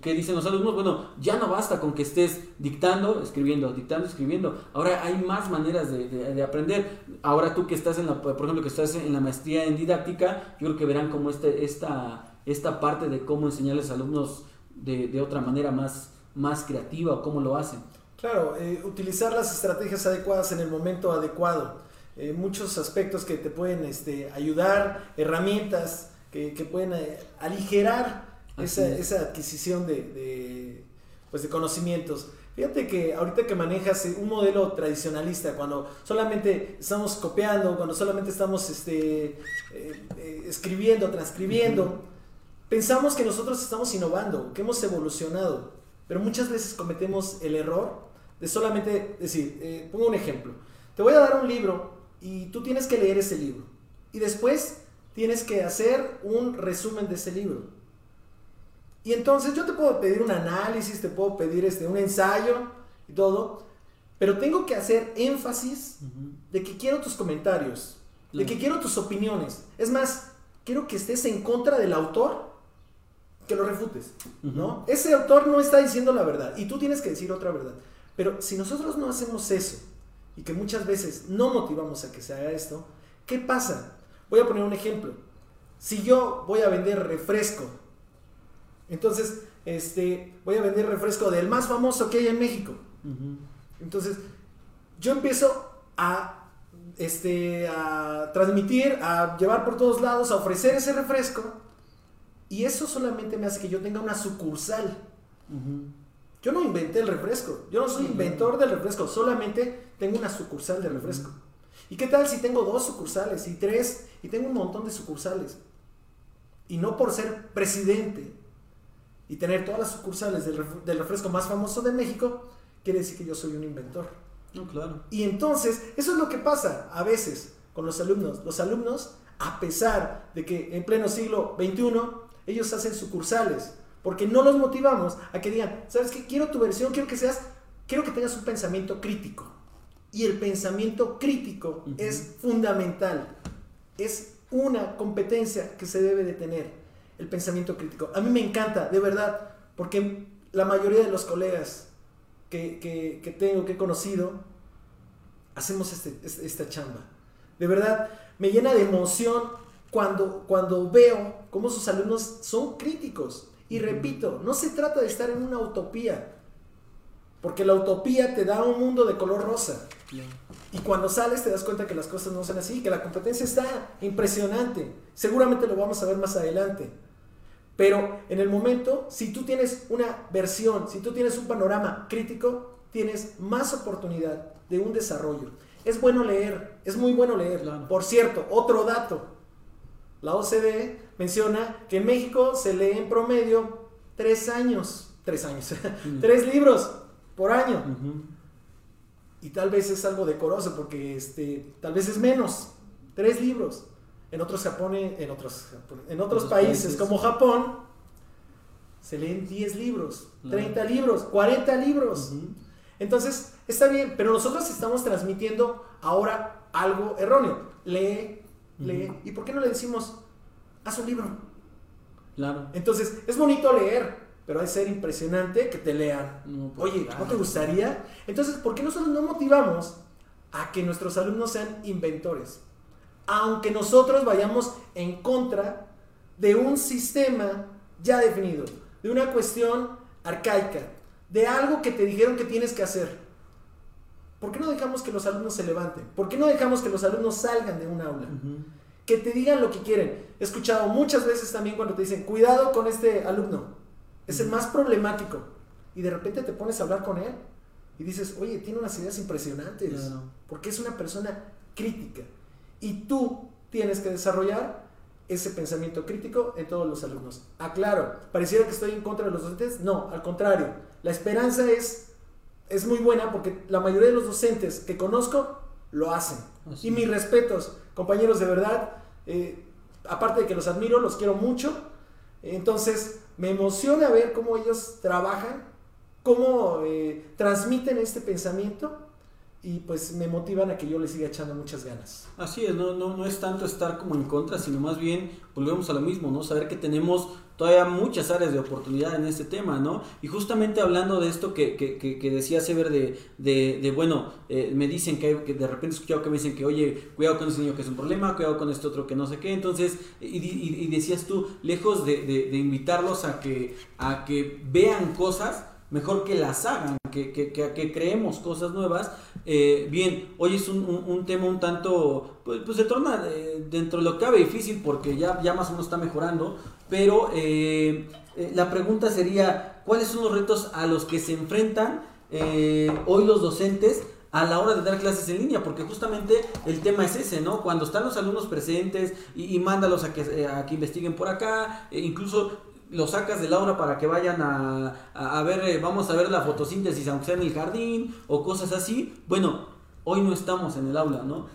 que dicen los alumnos, bueno, ya no basta con que estés dictando, escribiendo, dictando, escribiendo. Ahora hay más maneras de, aprender. Ahora tú que estás en la, por ejemplo, que estás en la maestría en didáctica, yo creo que verán como este, esta, esta parte de cómo enseñarles a alumnos de, otra manera más, más creativa o cómo lo hacen. Claro, eh, utilizar las estrategias adecuadas en el momento adecuado. eh, muchos aspectos que te pueden este, ayudar, herramientas que, que pueden eh, aligerar esa, esa, adquisición de, de, pues de conocimientos. Fíjate que ahorita que manejas un modelo tradicionalista, cuando solamente estamos copiando, cuando solamente estamos este, eh, escribiendo, transcribiendo, pensamos que nosotros estamos innovando, que hemos evolucionado, pero muchas veces cometemos el error de solamente decir, eh, pongo un ejemplo, te voy a dar un libro y tú tienes que leer ese libro y después tienes que hacer un resumen de ese libro. Y entonces yo te puedo pedir un análisis, te puedo pedir este, un ensayo y todo, pero tengo que hacer énfasis de que quiero tus comentarios, de que quiero tus opiniones. Es más, quiero que estés en contra del autor, que lo refutes, ¿no? Ese autor no está diciendo la verdad y tú tienes que decir otra verdad. Pero si nosotros no hacemos eso y que muchas veces no motivamos a que se haga esto, ¿qué pasa? Voy a poner un ejemplo. Si yo voy a vender refresco, entonces este, voy a vender refresco del más famoso que hay en México. Entonces, yo empiezo a, este, a transmitir, a llevar por todos lados, a ofrecer ese refresco. Y eso solamente me hace que yo tenga una sucursal. Yo no inventé el refresco. Yo no soy inventor del refresco. Solamente tengo una sucursal de refresco. ¿Y qué tal si tengo dos sucursales y tres y tengo un montón de sucursales? Y no por ser presidente y tener todas las sucursales del, refresco más famoso de México, quiere decir que yo soy un inventor. No, claro. Y entonces, eso es lo que pasa a veces con los alumnos. Los alumnos, a pesar de que en pleno siglo XXI, ellos hacen sucursales porque no los motivamos a que digan, ¿sabes qué? Quiero tu versión, quiero que seas, quiero que tengas un pensamiento crítico. Y el pensamiento crítico es fundamental. Es una competencia que se debe de tener, el pensamiento crítico. A mí me encanta, de verdad, porque la mayoría de los colegas que, que, tengo, que he conocido, hacemos este, este, esta chamba. De verdad, me llena de emoción cuando, cuando veo cómo sus alumnos son críticos. Y repito, no se trata de estar en una utopía, porque la utopía te da un mundo de color rosa. Y cuando sales te das cuenta que las cosas no son así, que la competencia está impresionante. Seguramente lo vamos a ver más adelante. Pero en el momento, si tú tienes una versión, si tú tienes un panorama crítico, tienes más oportunidad de un desarrollo. Es bueno leer, es muy bueno leer. Por cierto, otro dato. La OCDE menciona que en México se lee en promedio tres años, tres años, tres libros por año. Y tal vez es algo decoroso porque este, tal vez es menos, tres libros. En otros, Japón, en otros, en otros, países, como Japón se leen 10 libros, 30 libros, 40 libros. Entonces, está bien, pero nosotros estamos transmitiendo ahora algo erróneo. Lee, lee. ¿Y por qué no le decimos, haz un libro? Claro. Entonces, es bonito leer, pero hay ser impresionante que te lean. Pues, Oye, ¿no te gustaría? Entonces, ¿por qué nosotros no motivamos a que nuestros alumnos sean inventores? Aunque nosotros vayamos en contra de un sistema ya definido, de una cuestión arcaica, de algo que te dijeron que tienes que hacer. ¿Por qué no dejamos que los alumnos se levanten? ¿Por qué no dejamos que los alumnos salgan de un aula? Que te digan lo que quieren. He escuchado muchas veces también cuando te dicen, cuidado con este alumno es el más problemático. Y de repente te pones a hablar con él y dices, oye, tiene unas ideas impresionantes. Porque es una persona crítica. Y tú tienes que desarrollar ese pensamiento crítico en todos los alumnos. Aclaro, pareciera que estoy en contra de los docentes. No, al contrario. La esperanza es, es muy buena porque la mayoría de los docentes que conozco lo hacen. Y mis respetos, compañeros, de verdad. Eh, aparte de que los admiro, los quiero mucho. Entonces, me emociona ver cómo ellos trabajan, cómo eh, transmiten este pensamiento y pues me motivan a que yo les siga echando muchas ganas. Así es, no, no, no es tanto estar como en contra, sino más bien volvemos a lo mismo, ¿no? Saber que tenemos todavía muchas áreas de oportunidad en este tema, ¿no? Y justamente hablando de esto que, que, que, decía Sever de, de, bueno, eh, me dicen que, que, de repente escuchado que me dicen que, oye, cuidado con ese niño que es un problema, cuidado con este otro que no sé qué, entonces, y, y, decías tú, lejos de, de, invitarlos a que, a que vean cosas, mejor que las hagan, que, que, que, creemos cosas nuevas, Eh, bien, hoy es un, tema un tanto, pues, pues se torna eh, dentro de lo que cabe difícil porque ya, ya más o menos está mejorando, pero eh, la pregunta sería, ¿cuáles son los retos a los que se enfrentan hoy los docentes? a la hora de dar clases en línea, porque justamente el tema es ese, ¿no? Cuando están los alumnos presentes y, mándalos a que, a que investiguen por acá, e incluso lo sacas del aula para que vayan a, ver, eh, vamos a ver la fotosíntesis, aunque sea en el jardín o cosas así. Bueno, hoy no estamos en el aula, ¿no?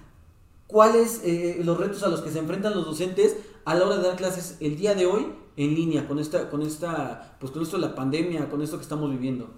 ¿Cuáles eh, los retos a los que se enfrentan los docentes a la hora de dar clases el día de hoy en línea con esta, con esta, pues con esto de la pandemia, con esto que estamos viviendo?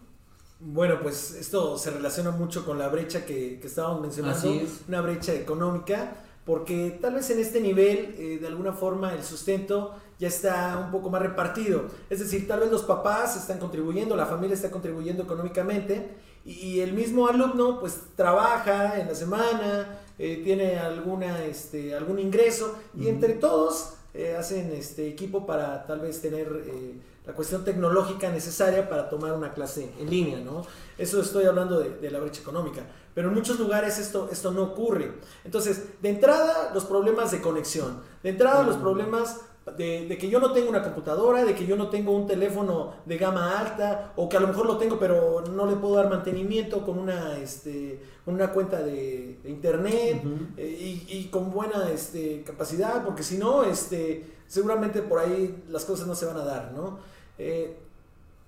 Bueno, pues esto se relaciona mucho con la brecha que, que estábamos mencionando, una brecha económica, porque tal vez en este nivel, eh, de alguna forma, el sustento ya está un poco más repartido. Es decir, tal vez los papás están contribuyendo, la familia está contribuyendo económicamente y el mismo alumno pues trabaja en la semana, eh, tiene alguna, este, algún ingreso y entre todos eh, hacen este equipo para tal vez tener eh, la cuestión tecnológica necesaria para tomar una clase en línea, ¿no? Eso estoy hablando de, de, la brecha económica, pero en muchos lugares esto, esto no ocurre. Entonces, de entrada, los problemas de conexión, de entrada, los problemas de, que yo no tengo una computadora, de que yo no tengo un teléfono de gama alta, o que a lo mejor lo tengo pero no le puedo dar mantenimiento con una, este, una cuenta de, internet eh, y, con buena este, capacidad, porque si no, este, seguramente por ahí las cosas no se van a dar, ¿no? Eh,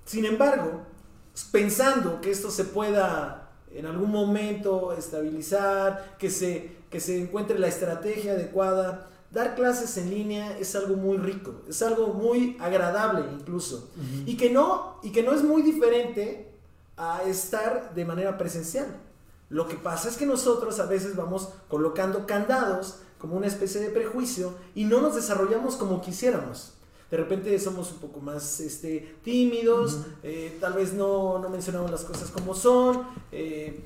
sin embargo, pensando que esto se pueda en algún momento estabilizar, que se, que se encuentre la estrategia adecuada, dar clases en línea es algo muy rico, es algo muy agradable incluso. y, que no, y que no es muy diferente a estar de manera presencial. Lo que pasa es que nosotros a veces vamos colocando candados como una especie de prejuicio y no nos desarrollamos como quisiéramos. De repente somos un poco más este, tímidos, eh, tal vez no, no, mencionamos las cosas como son, eh,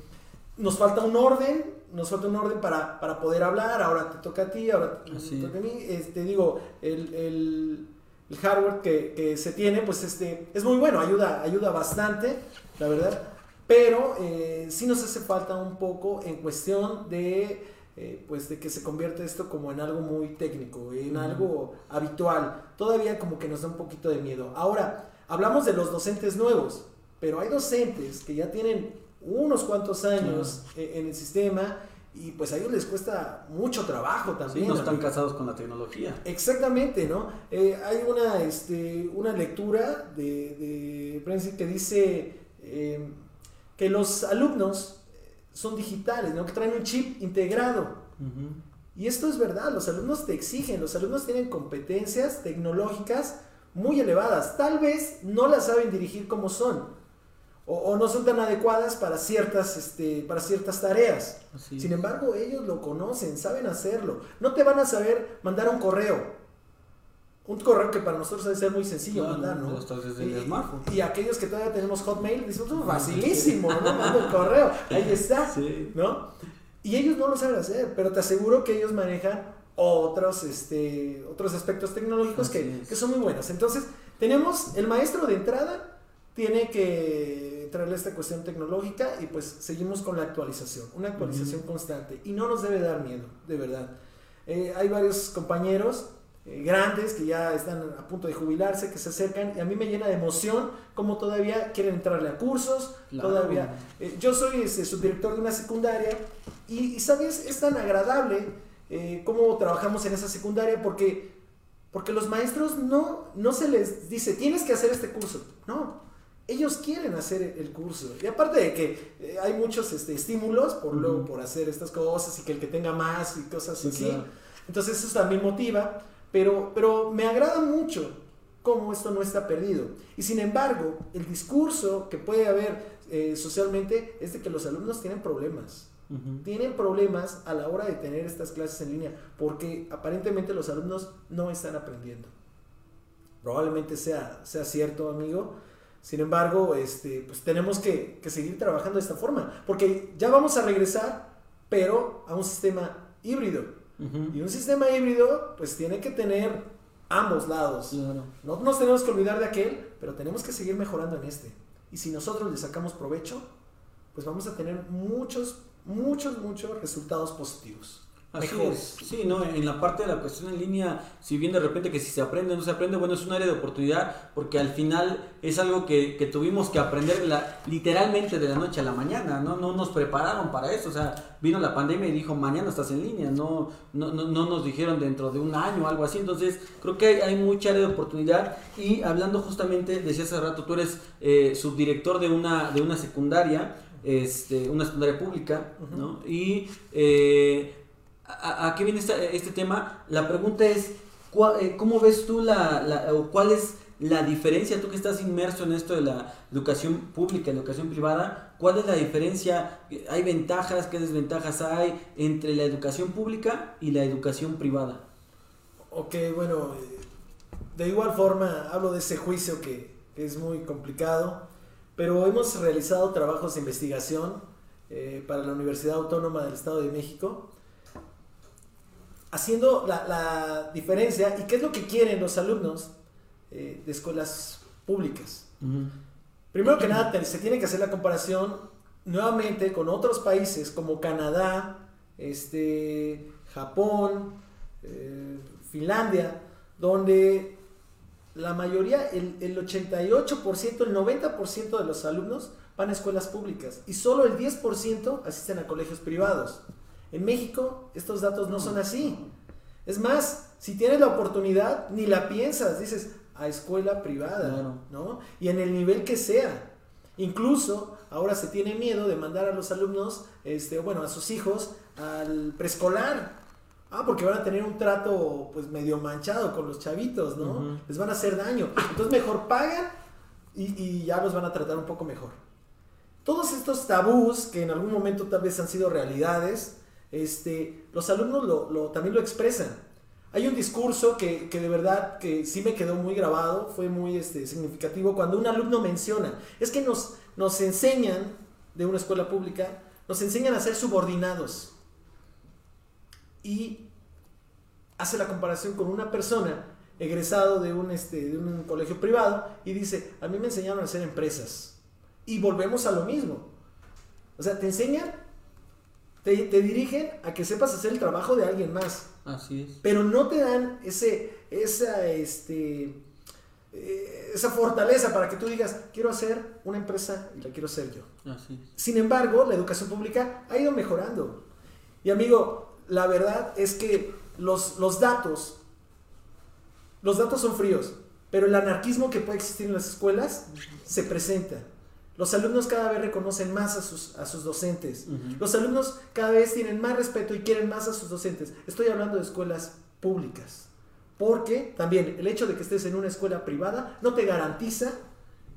nos falta un orden nos falta un orden para, para poder hablar, ahora te toca a ti, ahora te toca a mí. Este, digo, el, el, el hardware que, que, se tiene, pues este, es muy bueno, ayuda, ayuda bastante, la verdad, pero eh, sí nos hace falta un poco en cuestión de, eh, pues de que se convierte esto como en algo muy técnico, en algo habitual, todavía como que nos da un poquito de miedo. Ahora, hablamos de los docentes nuevos, pero hay docentes que ya tienen unos cuantos años en el sistema y pues a ellos les cuesta mucho trabajo también. no están casados con la tecnología. Exactamente, ¿no? Eh, hay una, este, una lectura de, de que dice em, que los alumnos son digitales, ¿no? Que traen un chip integrado. Y esto es verdad, los alumnos te exigen, los alumnos tienen competencias tecnológicas muy elevadas. Tal vez no las saben dirigir como son, o, no son tan adecuadas para ciertas, este, para ciertas tareas. Sin embargo, ellos lo conocen, saben hacerlo. No te van a saber mandar un correo. Un correo que para nosotros debe ser muy sencillo mandar, ¿no? Y, y, aquellos que todavía tenemos Hotmail, dicen, facilísimo, ¿no? Mando el correo, ahí está, ¿no? Y ellos no lo saben hacer, pero te aseguro que ellos manejan otros, este, otros aspectos tecnológicos que, que son muy buenos. Entonces, tenemos el maestro de entrada, tiene que traerle esta cuestión tecnológica y pues seguimos con la actualización, una actualización constante y no nos debe dar miedo, de verdad. Eh, hay varios compañeros eh, grandes que ya están a punto de jubilarse, que se acercan y a mí me llena de emoción como todavía quieren entrarle a cursos, todavía. Eh, yo soy este, subdirector de una secundaria y, sabes, es tan agradable cómo trabajamos en esa secundaria porque, porque los maestros no, no se les dice, tienes que hacer este curso, no ellos quieren hacer el curso. Y aparte de que eh, hay muchos este, estímulos por, por hacer estas cosas y que el que tenga más y cosas así. Entonces eso también motiva, pero, pero me agrada mucho cómo esto no está perdido. Y sin embargo, el discurso que puede haber eh, socialmente es de que los alumnos tienen problemas. Tienen problemas a la hora de tener estas clases en línea porque aparentemente los alumnos no están aprendiendo. Probablemente sea, sea cierto, amigo, sin embargo, este, pues tenemos que, seguir trabajando de esta forma, porque ya vamos a regresar, pero a un sistema híbrido. Y un sistema híbrido, pues tiene que tener ambos lados. No nos tenemos que olvidar de aquel, pero tenemos que seguir mejorando en este. Y si nosotros le sacamos provecho, pues vamos a tener muchos muchos, muchos resultados positivos. Así es. Sí, no, en la parte de la cuestión en línea, si bien de repente que si se aprende o no se aprende, bueno, es un área de oportunidad porque al final es algo que, que tuvimos que aprender la, literalmente de la noche a la mañana, ¿no? No nos prepararon para eso, o sea, vino la pandemia y dijo, mañana estás en línea, no, no, no, no nos dijeron dentro de un año o algo así, entonces creo que hay, hay, mucha área de oportunidad y hablando justamente, decía hace rato, tú eres eh, subdirector de una, de una secundaria, este, una secundaria pública, ¿no? Y... Eh, ¿A, qué viene este tema? La pregunta es, eh, ¿cómo ves tú la, la, o cuál es la diferencia, tú que estás inmerso en esto de la educación pública, educación privada, cuál es la diferencia? ¿Hay ventajas, qué desventajas hay entre la educación pública y la educación privada? Ok, bueno, de igual forma hablo de ese juicio que, es muy complicado, pero hemos realizado trabajos de investigación eh, para la Universidad Autónoma del Estado de México haciendo la, diferencia y qué es lo que quieren los alumnos eh, de escuelas públicas. Primero que nada, se tiene que hacer la comparación nuevamente con otros países como Canadá, este, Japón, eh, Finlandia, donde la mayoría, el, el 88%, el 90% de los alumnos van a escuelas públicas y solo el 10% asisten a colegios privados. En México estos datos no son así. Es más, si tienes la oportunidad, ni la piensas, dices a escuela privada, ¿no? Y en el nivel que sea. Incluso ahora se tiene miedo de mandar a los alumnos, este, bueno, a sus hijos al preescolar. Ah, porque van a tener un trato pues medio manchado con los chavitos, ¿no? Les van a hacer daño. Entonces mejor pagan y, y ya los van a tratar un poco mejor. Todos estos tabús que en algún momento tal vez han sido realidades, este, los alumnos también lo expresan. Hay un discurso que, de verdad que sí me quedó muy grabado, fue muy este, significativo, cuando un alumno menciona, es que nos, enseñan de una escuela pública, nos enseñan a ser subordinados. Y hace la comparación con una persona egresado de un, este, colegio privado y dice, a mí me enseñaron a hacer empresas. Y volvemos a lo mismo. O sea, te enseñan te, dirigen a que sepas hacer el trabajo de alguien más. Así es. Pero no te dan ese, esa, este, eh, esa fortaleza para que tú digas, quiero hacer una empresa y la quiero hacer yo. Así Sin embargo, la educación pública ha ido mejorando. Y amigo, la verdad es que los, los datos, los datos son fríos, pero el anarquismo que puede existir en las escuelas se presenta. Los alumnos cada vez reconocen más a sus, a sus docentes. Los alumnos cada vez tienen más respeto y quieren más a sus docentes. Estoy hablando de escuelas públicas. Porque también el hecho de que estés en una escuela privada no te garantiza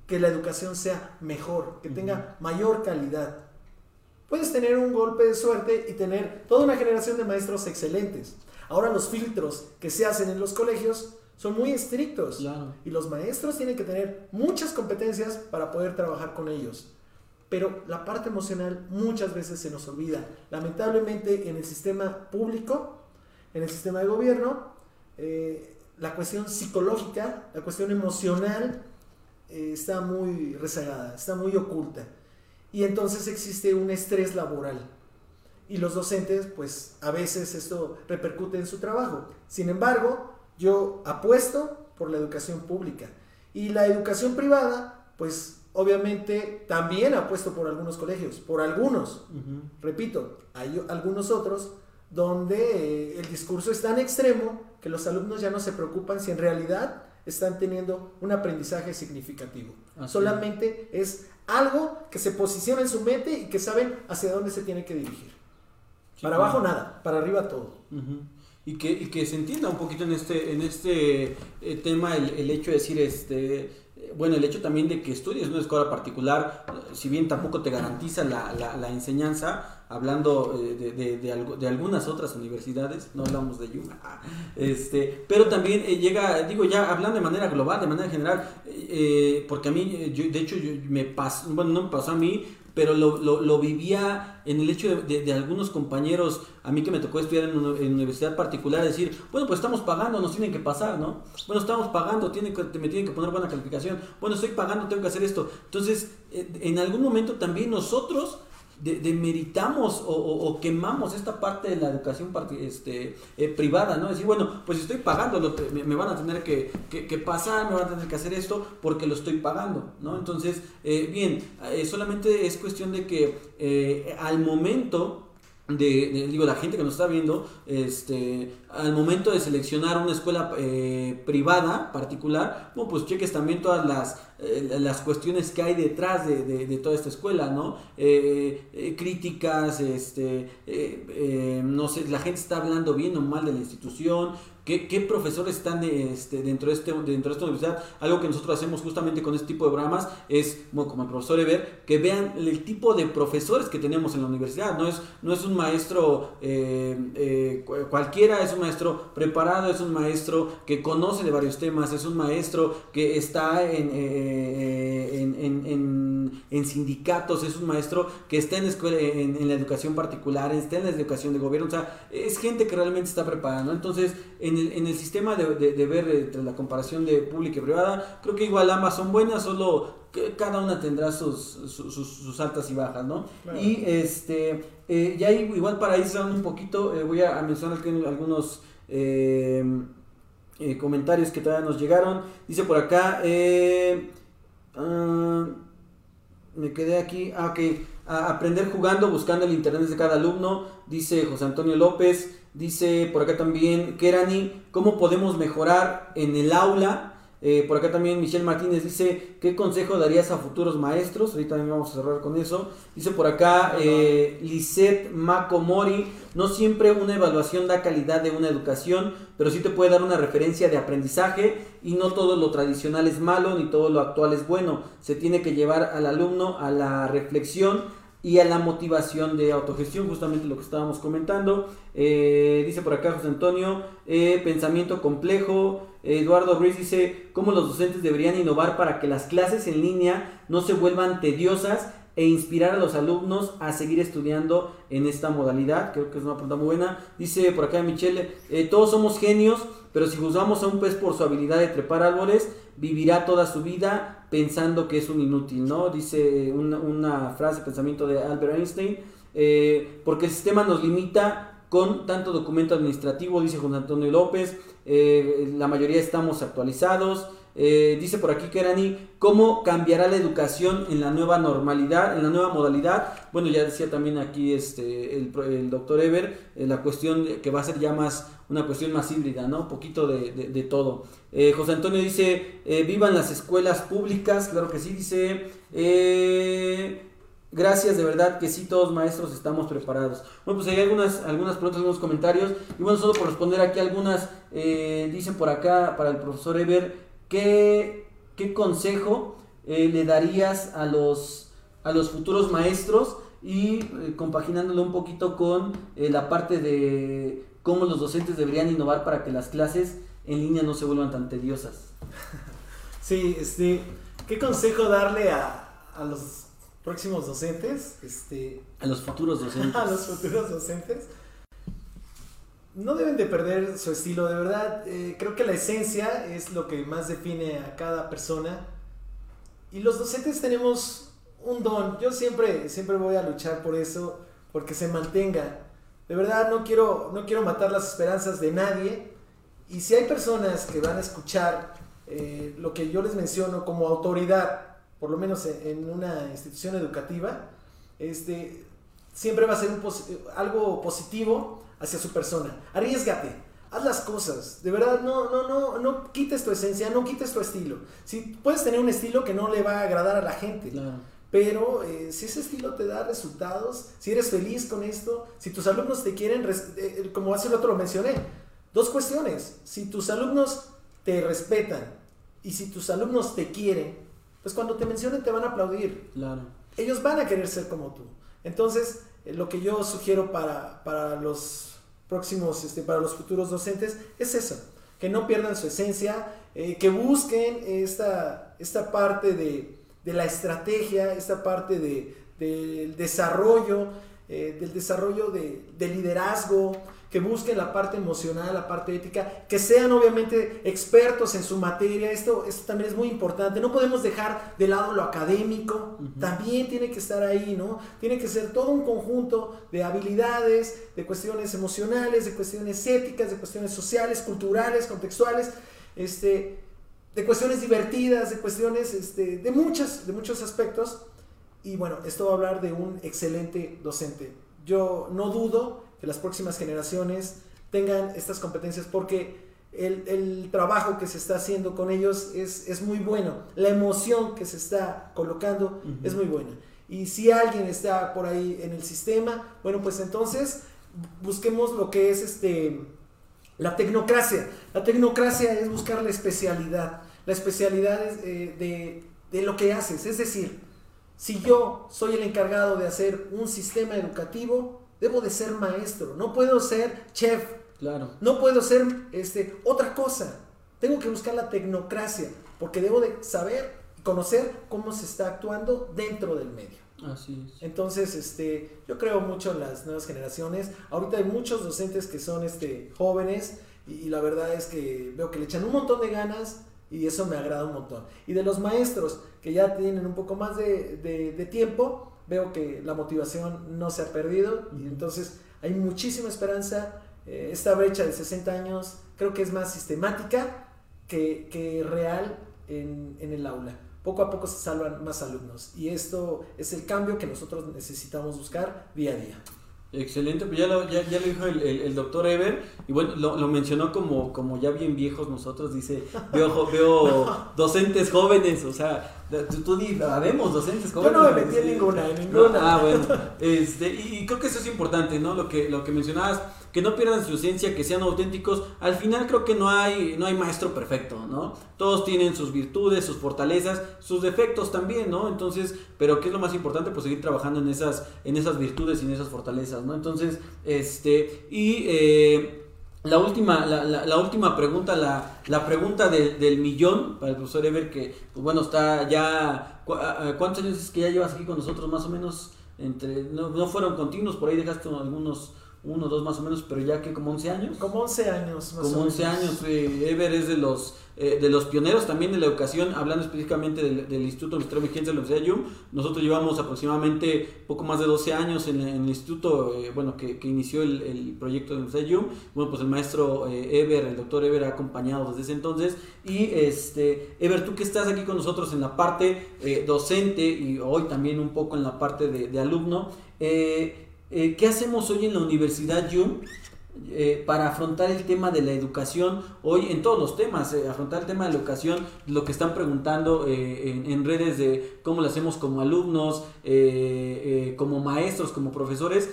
que la educación sea mejor, que tenga mayor calidad. Puedes tener un golpe de suerte y tener toda una generación de maestros excelentes. Ahora los filtros que se hacen en los colegios son muy estrictos. Y los maestros tienen que tener muchas competencias para poder trabajar con ellos. Pero la parte emocional muchas veces se nos olvida. Lamentablemente en el sistema público, en el sistema de gobierno, eh, la cuestión psicológica, la cuestión emocional eh, está muy rezagada, está muy oculta. Y entonces existe un estrés laboral. Y los docentes, pues a veces esto repercute en su trabajo. Sin embargo, yo apuesto por la educación pública. Y la educación privada, pues obviamente también apuesto por algunos colegios, por algunos. Repito, hay algunos otros donde eh, el discurso es tan extremo que los alumnos ya no se preocupan si en realidad están teniendo un aprendizaje significativo. Solamente es algo que se posiciona en su mente y que saben hacia dónde se tiene que dirigir. para abajo nada, para arriba todo y que, y que se entienda un poquito en este, en este eh, tema el, hecho de decir, este, eh, bueno, el hecho también de que estudies una escuela particular, si bien tampoco te garantiza la, enseñanza, hablando eh, de, de, algunas otras universidades, no hablamos de Yuma, este, pero también llega, digo ya hablando de manera global, de manera general, porque a mí, yo, de hecho, yo, me pasó, bueno, no me pasó a mí, pero lo, lo, lo, vivía en el hecho de, de, algunos compañeros, a mí que me tocó estudiar en, una, universidad particular, decir, bueno, pues estamos pagando, nos tienen que pasar, ¿no? Bueno, estamos pagando, tienen que, me tienen que poner buena calificación, bueno, estoy pagando, tengo que hacer esto. Entonces, en algún momento también nosotros demeritamos o, quemamos esta parte de la educación este, eh, privada, ¿no? Decir, bueno, pues estoy pagando, me, van a tener que, pasar, me van a tener que hacer esto porque lo estoy pagando, ¿no? Entonces, eh, bien, eh, solamente es cuestión de que al momento de, digo, la gente que nos está viendo, este, al momento de seleccionar una escuela eh, privada particular, bueno, pues cheques también todas las, eh, las cuestiones que hay detrás de, de, toda esta escuela, ¿no? Eh, críticas, este, no sé, la gente está hablando bien o mal de la institución, ¿Qué, profesores están este, dentro, de este, dentro de esta universidad? Algo que nosotros hacemos justamente con este tipo de programas es, como el profesor Eber, que vean el tipo de profesores que tenemos en la universidad. No es, no es un maestro cualquiera, es un maestro preparado, es un maestro que conoce de varios temas, es un maestro que está en, eh, en, sindicatos, es un maestro que está en, escuela, en, la educación particular, está en la educación de gobierno. O sea, es gente que realmente está preparada. ¿no? Entonces, en el, sistema de, ver entre la comparación de pública y privada, creo que igual ambas son buenas, solo cada una tendrá sus, sus, altas y bajas, ¿no? Y este, eh, ya igual para ir un poquito, eh, voy a, mencionar aquí algunos eh, comentarios que todavía nos llegaron. Dice por acá, ah, me quedé aquí, ah, ok, aprender jugando, buscando el internet de cada alumno, dice José Antonio López. Dice por acá también Kerani, ¿cómo podemos mejorar en el aula? Eh, por acá también Michelle Martínez dice, ¿qué consejo darías a futuros maestros? Ahorita también vamos a cerrar con eso. Dice por acá eh, Lisette Makomori, no siempre una evaluación da calidad de una educación, pero sí te puede dar una referencia de aprendizaje y no todo lo tradicional es malo ni todo lo actual es bueno. Se tiene que llevar al alumno a la reflexión y a la motivación de autogestión, justamente lo que estábamos comentando. Eh, dice por acá José Antonio, eh, pensamiento complejo. Eduardo Ruiz dice, ¿cómo los docentes deberían innovar para que las clases en línea no se vuelvan tediosas e inspirar a los alumnos a seguir estudiando en esta modalidad? Creo que es una pregunta muy buena. Dice por acá Michelle, eh, todos somos genios, pero si juzgamos a un pez por su habilidad de trepar árboles, vivirá toda su vida pensando que es un inútil, ¿no? Dice una, frase, pensamiento de Albert Einstein, eh, porque el sistema nos limita con tanto documento administrativo, dice Juan Antonio López, eh, la mayoría estamos actualizados, eh, dice por aquí Kerani, ¿cómo cambiará la educación en la nueva normalidad, en la nueva modalidad? Bueno, ya decía también aquí este, el, doctor Ever, eh, la cuestión que va a ser ya más una cuestión más híbrida, ¿no? Un poquito de, todo. José Antonio dice, vivan las escuelas públicas, claro que sí, dice, gracias, de verdad que sí, todos maestros estamos preparados. Bueno, pues hay algunas, algunas preguntas, algunos comentarios, y bueno, solo por responder aquí algunas, dicen por acá, para el profesor Ever, ¿qué, qué consejo eh, le darías a los, a los futuros maestros? Y eh, compaginándolo un poquito con eh, la parte de cómo los docentes deberían innovar para que las clases en línea no se vuelvan tan tediosas. Sí, este, ¿qué consejo darle a, a los próximos docentes? Este, a los futuros docentes. a los futuros docentes no deben de perder su estilo, de verdad. Eh, creo que la esencia es lo que más define a cada persona. Y los docentes tenemos un don. Yo siempre, siempre voy a luchar por eso, porque se mantenga. De verdad, no quiero, no quiero matar las esperanzas de nadie. Y si hay personas que van a escuchar eh, lo que yo les menciono como autoridad, por lo menos en, una institución educativa, este, siempre va a ser algo positivo hacia su persona. Arriesgate, haz las cosas. De verdad, no, no, no, no quites tu esencia, no quites tu estilo. Si puedes tener un estilo que no le va a agradar a la gente. Pero eh, si ese estilo te da resultados, si eres feliz con esto, si tus alumnos te quieren, eh, eh, como hace el otro lo mencioné, dos cuestiones. Si tus alumnos te respetan y si tus alumnos te quieren, pues cuando te mencionen te van a aplaudir. Claro. Ellos van a querer ser como tú. Entonces, lo que yo sugiero para, para los próximos, este, para los futuros docentes, es eso, que no pierdan su esencia, eh, que busquen esta, esta parte de, de, la estrategia, esta parte de, del desarrollo, eh, del desarrollo de, de, liderazgo, que busquen la parte emocional, la parte ética, que sean obviamente expertos en su materia. Esto, esto también es muy importante. No podemos dejar de lado lo académico, también tiene que estar ahí, ¿no? Tiene que ser todo un conjunto de habilidades, de cuestiones emocionales, de cuestiones éticas, de cuestiones sociales, culturales, contextuales, este, de cuestiones divertidas, de cuestiones este, de, muchas, de muchos aspectos. Y bueno, esto va a hablar de un excelente docente. Yo no dudo que las próximas generaciones tengan estas competencias porque el, trabajo que se está haciendo con ellos es, es, muy bueno. La emoción que se está colocando es muy buena. Y si alguien está por ahí en el sistema, bueno, pues entonces busquemos lo que es este, la tecnocracia. La tecnocracia es buscar la especialidad. La especialidad es, eh, de, de lo que haces. Es decir, si yo soy el encargado de hacer un sistema educativo, debo de ser maestro, no puedo ser chef, claro. no puedo ser este, otra cosa. Tengo que buscar la tecnocracia, porque debo de saber y conocer cómo se está actuando dentro del medio. Así es. Entonces, este, yo creo mucho en las nuevas generaciones. Ahorita hay muchos docentes que son este, jóvenes y, la verdad es que veo que le echan un montón de ganas y eso me agrada un montón. Y de los maestros que ya tienen un poco más de, de tiempo, veo que la motivación no se ha perdido y entonces hay muchísima esperanza. Eh, esta brecha de 60 años creo que es más sistemática que, real en, en, el aula. Poco a poco se salvan más alumnos y esto es el cambio que nosotros necesitamos buscar día a día. Excelente, pues ya lo, ya, ya lo dijo el, el, doctor Ever, y bueno, lo, lo, mencionó como, como ya bien viejos nosotros, dice, veo, veo docentes jóvenes, o sea, Tú, tú habemos docentes jóvenes. Yo no me metí en ninguna, en ninguna. ah, bueno. Este, y creo que eso es importante, ¿no? Lo que, lo que mencionabas, que no pierdan su esencia, que sean auténticos. Al final creo que no hay, no hay maestro perfecto, ¿no? Todos tienen sus virtudes, sus fortalezas, sus defectos también, ¿no? Entonces, pero ¿qué es lo más importante? Pues seguir trabajando en esas, en esas virtudes y en esas fortalezas, ¿no? Entonces, este, y... Eh, la última, la, la, última pregunta, la, la pregunta del millón para el profesor Ever, que pues bueno, está ya, ¿cuántos años es que ya llevas aquí con nosotros más o menos? Entre, no, no fueron continuos, por ahí dejaste algunos uno, dos más o menos, pero ya que como 11 años. Como 11 años, más Como 11 años, eh, Ever es de los, eh, de los pioneros también de la educación, hablando específicamente del, del Instituto Mexicano de la Universidad de Yum. Nosotros llevamos aproximadamente poco más de 12 años en, el instituto, eh, bueno, que, que, inició el, el, proyecto de la Universidad de Yum. Bueno, pues el maestro Ever, el doctor Ever ha acompañado desde ese entonces. Y, este, Ever, tú que estás aquí con nosotros en la parte docente y hoy también un poco en la parte de, de alumno, eh, eh, ¿Qué hacemos hoy en la Universidad Yum? Eh, para afrontar el tema de la educación, hoy en todos los temas, eh, afrontar el tema de la educación, lo que están preguntando en, redes de cómo lo hacemos como alumnos, como maestros, como profesores,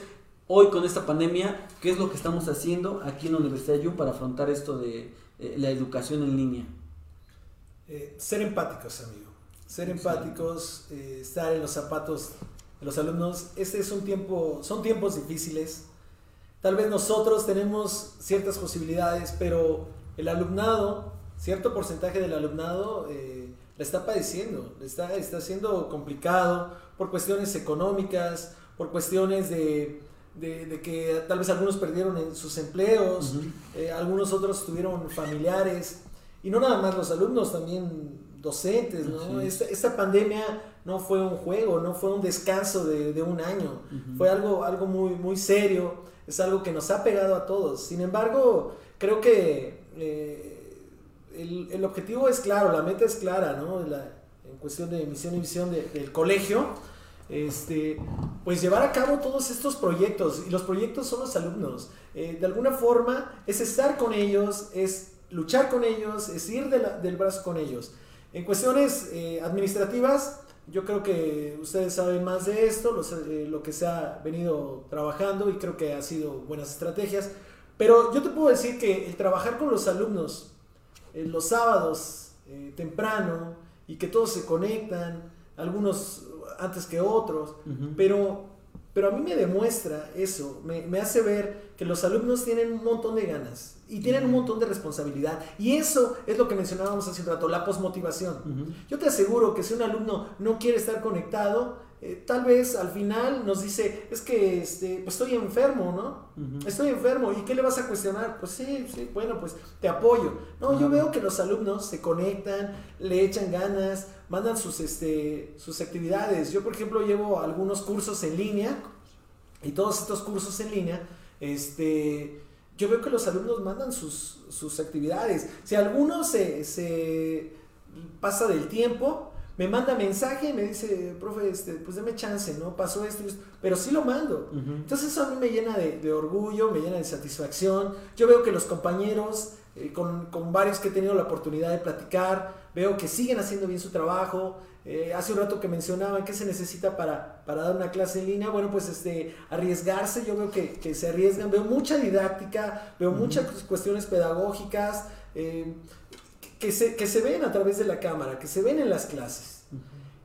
hoy con esta pandemia, ¿qué es lo que estamos haciendo aquí en la Universidad Yum para afrontar esto de la educación en línea? ser empáticos, amigo, ser empáticos, estar en los zapatos los alumnos, este es un tiempo, son tiempos difíciles. Tal vez nosotros tenemos ciertas posibilidades, pero el alumnado, cierto porcentaje del alumnado eh, la está padeciendo, está, está siendo complicado por cuestiones económicas, por cuestiones de, de, que tal vez algunos perdieron sus empleos, eh, algunos otros tuvieron familiares, y no nada más los alumnos, también docentes, ¿no? Esta, esta, pandemia no fue un juego, no fue un descanso de, de un año, fue algo, algo muy, muy serio, es algo que nos ha pegado a todos. Sin embargo, creo que eh, el, el, objetivo es claro, la meta es clara, ¿no? La, en cuestión de misión y visión de, del colegio, este, pues llevar a cabo todos estos proyectos, y los proyectos son los alumnos. Eh, de alguna forma es estar con ellos, es luchar con ellos, es ir de la, del brazo con ellos. En cuestiones eh, administrativas, yo creo que ustedes saben más de esto, eh, lo que se ha venido trabajando y creo que ha sido buenas estrategias. Pero yo te puedo decir que el trabajar con los alumnos eh, los sábados temprano y que todos se conectan, algunos antes que otros, pero pero a mí me demuestra eso, me, hace ver que los alumnos tienen un montón de ganas y tienen un montón de responsabilidad. Y eso es lo que mencionábamos hace un rato, la posmotivación. Yo te aseguro que si un alumno no quiere estar conectado, eh, tal vez al final nos dice, es que este, pues estoy enfermo, ¿no? Estoy enfermo, ¿y qué le vas a cuestionar? Pues sí, sí, bueno, pues te apoyo. No, yo veo que los alumnos se conectan, le echan ganas, mandan sus, este, sus actividades. Yo, por ejemplo, llevo algunos cursos en línea y todos estos cursos en línea, este, yo veo que los alumnos mandan sus, sus actividades. Si alguno se, se pasa del tiempo, me manda mensaje y me dice, profe, este, pues deme chance, ¿no? Pasó esto, esto pero sí lo mando. Entonces eso a mí me llena de, orgullo, me llena de satisfacción. Yo veo que los compañeros, eh, con, con, varios que he tenido la oportunidad de platicar, veo que siguen haciendo bien su trabajo. Eh, hace un rato que mencionaban qué se necesita para, para, dar una clase en línea, bueno, pues este, arriesgarse, yo veo que, que se arriesgan, veo mucha didáctica, veo muchas cuestiones pedagógicas. Eh, que se, que se ven a través de la cámara, que se ven en las clases.